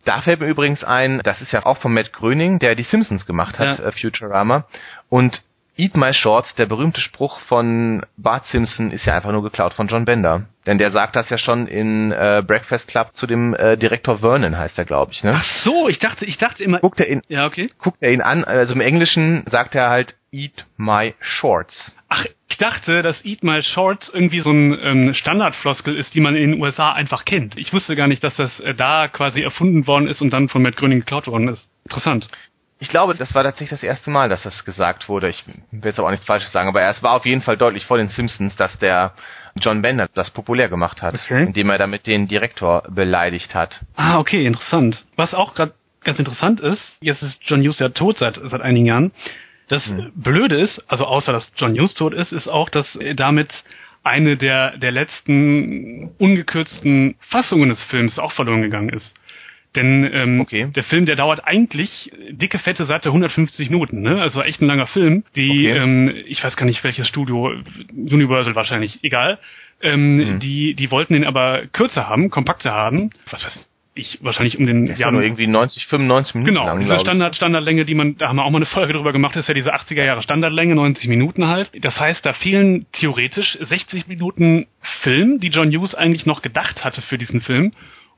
Da fällt mir übrigens ein, das ist ja auch von Matt Gröning, der die Simpsons gemacht hat, Ja. äh, Futurama. Und Eat My Shorts, der berühmte Spruch von Bart Simpson, ist ja einfach nur geklaut von John Bender. Denn der sagt das ja schon in äh, Breakfast Club zu dem äh, Direktor Vernon, heißt er, glaube ich. Ne? Ach so, ich dachte, ich dachte immer. Guckt er ihn, Ja, okay. guckt er ihn an, also im Englischen sagt er halt Eat My Shorts. Ach, ich dachte, dass Eat My Shorts irgendwie so ein ähm, Standardfloskel ist, die man in den USA einfach kennt. Ich wusste gar nicht, dass das äh, da quasi erfunden worden ist und dann von Matt Gröning geklaut worden ist. Interessant. Ich glaube, das war tatsächlich das erste Mal, dass das gesagt wurde. Ich will jetzt aber auch nichts Falsches sagen, aber es war auf jeden Fall deutlich vor den Simpsons, dass der John Bender das populär gemacht hat, Okay. indem er damit den Direktor beleidigt hat. Ah, okay, interessant. Was auch gerade ganz interessant ist, jetzt ist John Hughes ja tot seit, seit einigen Jahren. Das Blöde ist, also außer dass John Hughes tot ist, ist auch, dass damit eine der, der letzten ungekürzten Fassungen des Films auch verloren gegangen ist. Denn ähm, Okay. der Film, der dauert eigentlich dicke, fette Seite 150 Minuten, ne? Also echt ein langer Film. Die, Okay. ähm, ich weiß gar nicht welches Studio, Universal wahrscheinlich, egal. Ähm, Mhm. die, die wollten den aber kürzer haben, kompakter haben. Was weiß ich, wahrscheinlich um den Der ist ja nur irgendwie 90, 95 Minuten Genau, lang, diese ich. Standard, Standardlänge, die man, da haben wir auch mal eine Folge drüber gemacht, ist ja diese 80er Jahre Standardlänge, 90 Minuten halt. Das heißt, da fehlen theoretisch 60 Minuten Film, die John Hughes eigentlich noch gedacht hatte für diesen Film.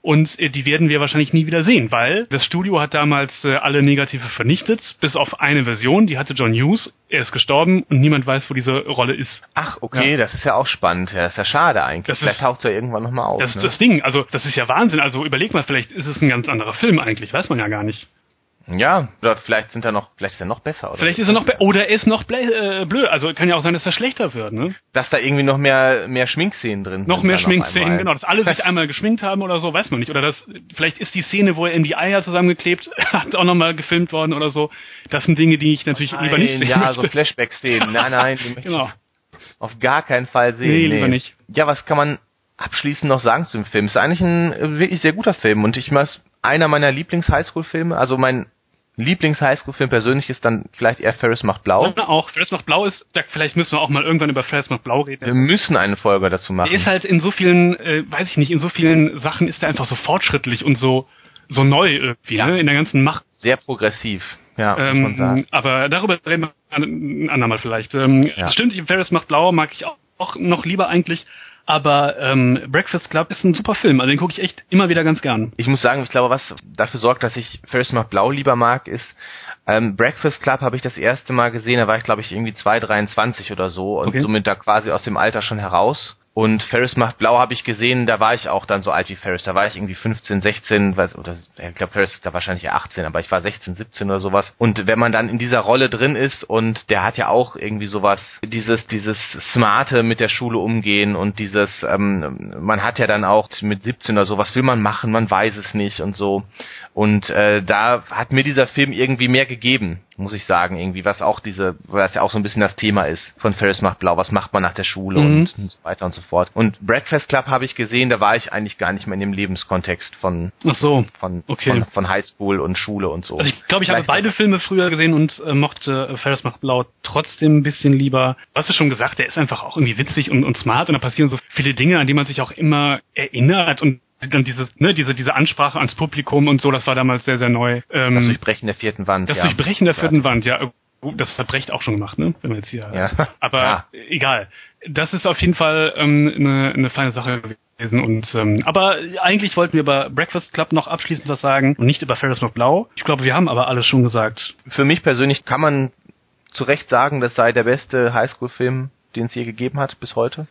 Und äh, die werden wir wahrscheinlich nie wieder sehen, weil das Studio hat damals äh, alle Negative vernichtet, bis auf eine Version, die hatte John Hughes. Er ist gestorben und niemand weiß, wo diese Rolle ist. Ach, okay, das ist ja auch spannend. Ja, das ist ja schade eigentlich. Das Vielleicht ist- taucht er irgendwann nochmal auf. Das ist ne? das Ding. Also, das ist ja Wahnsinn. Also, überleg mal, vielleicht ist es ein ganz anderer Film eigentlich. Weiß man ja gar nicht. Ja, oder vielleicht sind er noch, vielleicht ist er noch besser. Oder Vielleicht ist er noch, be- oder er ist noch äh, blöd. Also, kann ja auch sein, dass er schlechter wird, ne? Dass da irgendwie noch mehr, mehr Schminkszenen drin sind. Noch mehr Schminkszenen, genau, dass alle sich einmal geschminkt haben oder so, weiß man nicht. Oder das, vielleicht ist die Szene, wo er ihm die Eier zusammengeklebt hat, auch nochmal gefilmt worden oder so. Das sind Dinge, die ich natürlich lieber nicht Nein, sehen ja, möchte. so Flashback-Szenen. Nein, nein, die möchte Genau. ich auf gar keinen Fall sehen. Nee, lieber nicht. Ja, was kann man abschließend noch sagen zu dem Film? Es ist eigentlich ein wirklich sehr guter Film und ich weiß, einer meiner Lieblings-Highschool-Filme, also mein Lieblings-Highschool-Film persönlich ist dann vielleicht eher Ferris macht blau. Ja, auch. Ferris macht blau ist, da, vielleicht müssen wir auch mal irgendwann über Ferris macht blau reden. Wir müssen eine Folge dazu machen. Der ist halt in so vielen, äh, weiß ich nicht, in so vielen Sachen ist er einfach so fortschrittlich und so, so neu irgendwie, Ja. ne? In der ganzen Macht. sehr progressiv. Ja, muss man sagen. Ähm, aber darüber reden wir ein andermal vielleicht. Ähm, Ja. Stimmt, Ferris macht blau, mag ich auch, auch noch lieber eigentlich. Aber ähm, Breakfast Club ist ein super Film, also den gucke ich echt immer wieder ganz gern. Ich muss sagen, ich glaube, was dafür sorgt, dass ich Ferris macht blau lieber mag, ist ähm, Breakfast Club habe ich das erste Mal gesehen, da war ich glaube ich irgendwie 2, 23 oder so und Okay. somit da quasi aus dem Alter schon heraus. Und Ferris macht blau habe ich gesehen, da war ich auch dann so alt wie Ferris. Da war ich irgendwie 15, 16, was, oder ich glaube Ferris ist da wahrscheinlich 18, aber ich war 16, 17 oder sowas. Und wenn man dann in dieser Rolle drin ist und der hat ja auch irgendwie sowas, dieses, dieses smarte mit der Schule umgehen und dieses, ähm, man hat ja dann auch mit 17 oder so, was will man machen, man weiß es nicht und so. Und äh, da hat mir dieser Film irgendwie mehr gegeben, muss ich sagen, irgendwie, was auch diese, was ja auch so ein bisschen das Thema ist von Ferris macht blau, was macht man nach der Schule mhm. und, und, so weiter und so fort. Und Breakfast Club habe ich gesehen, da war ich eigentlich gar nicht mehr in dem Lebenskontext von Ach so, von, okay. von, von Highschool und Schule und so. Also ich glaube, ich habe beide Filme früher gesehen und äh, mochte äh, Ferris macht blau trotzdem ein bisschen lieber. Du hast ja schon gesagt, der ist einfach auch irgendwie witzig und, und smart und da passieren so viele Dinge, an die man sich auch immer erinnert und dann dieses, ne, diese, diese Ansprache ans Publikum und so, das war damals sehr, sehr neu. Ähm, das Durchbrechen der vierten Wand. Das ja. Durchbrechen der vierten Wand, ja. Das hat Brecht auch schon gemacht, ne? Wenn wir jetzt hier. Ja. Aber ja. egal. Das ist auf jeden Fall ähm, eine, eine feine Sache gewesen. Und ähm, aber eigentlich wollten wir über Breakfast Club noch abschließend was sagen und nicht über Ferris Blau. Ich glaube, wir haben aber alles schon gesagt. Für mich persönlich kann man zu Recht sagen, das sei der beste Highschool-Film, den es je gegeben hat bis heute.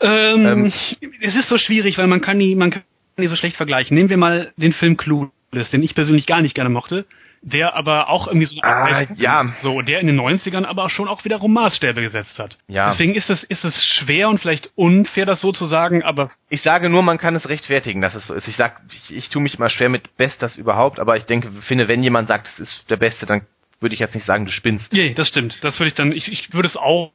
Ähm, ähm, es ist so schwierig, weil man kann nie, man kann nie so schlecht vergleichen. Nehmen wir mal den Film Clueless, den ich persönlich gar nicht gerne mochte, der aber auch irgendwie so ah, ja. so der in den 90ern aber schon auch wiederum Maßstäbe gesetzt hat. Ja. Deswegen ist es ist es schwer und vielleicht unfair das so zu sagen, aber ich sage nur, man kann es rechtfertigen, dass es so ist. Ich sag ich, ich tue mich immer schwer mit best das überhaupt, aber ich denke, finde, wenn jemand sagt, es ist der beste, dann würde ich jetzt nicht sagen, du spinnst. Nee, das stimmt. Das würde ich dann ich ich würde es auch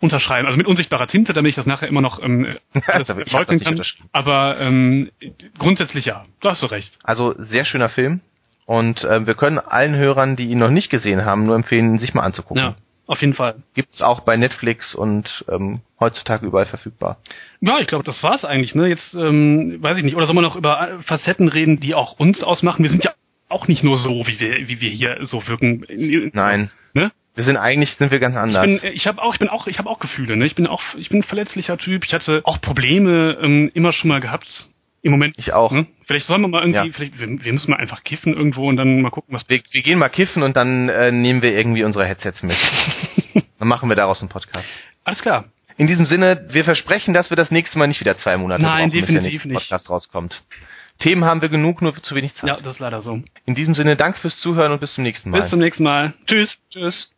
unterschreiben. Also mit unsichtbarer Tinte, damit ich das nachher immer noch ähm, leugnen kann. Aber ähm, grundsätzlich ja, du hast so recht. Also sehr schöner Film. Und äh, wir können allen Hörern, die ihn noch nicht gesehen haben, nur empfehlen, sich mal anzugucken. Ja, auf jeden Fall. Gibt's auch bei Netflix und ähm, heutzutage überall verfügbar. Ja, ich glaube, das war's eigentlich. Ne? Jetzt ähm, weiß ich nicht. Oder soll man noch über Facetten reden, die auch uns ausmachen? Wir sind ja auch nicht nur so, wie wir, wie wir hier so wirken. Nein. Ne? Wir sind eigentlich sind wir ganz anders. Ich bin, ich habe auch, ich bin auch, ich habe auch Gefühle. Ne? Ich bin auch, ich bin ein verletzlicher Typ. Ich hatte auch Probleme ähm, immer schon mal gehabt. Im Moment. Ich auch. Ne? Vielleicht sollen wir mal irgendwie, ja. vielleicht, wir, wir, müssen mal einfach kiffen irgendwo und dann mal gucken, was. Wir, wir gehen mal kiffen und dann äh, nehmen wir irgendwie unsere Headsets mit. dann machen wir daraus einen Podcast. Alles klar. In diesem Sinne, wir versprechen, dass wir das nächste Mal nicht wieder zwei Monate Nein, brauchen, bis der nächste Podcast rauskommt. Themen haben wir genug, nur zu wenig Zeit. Ja, das ist leider so. In diesem Sinne, danke fürs Zuhören und bis zum nächsten Mal. Bis zum nächsten Mal. Tschüss. Tschüss.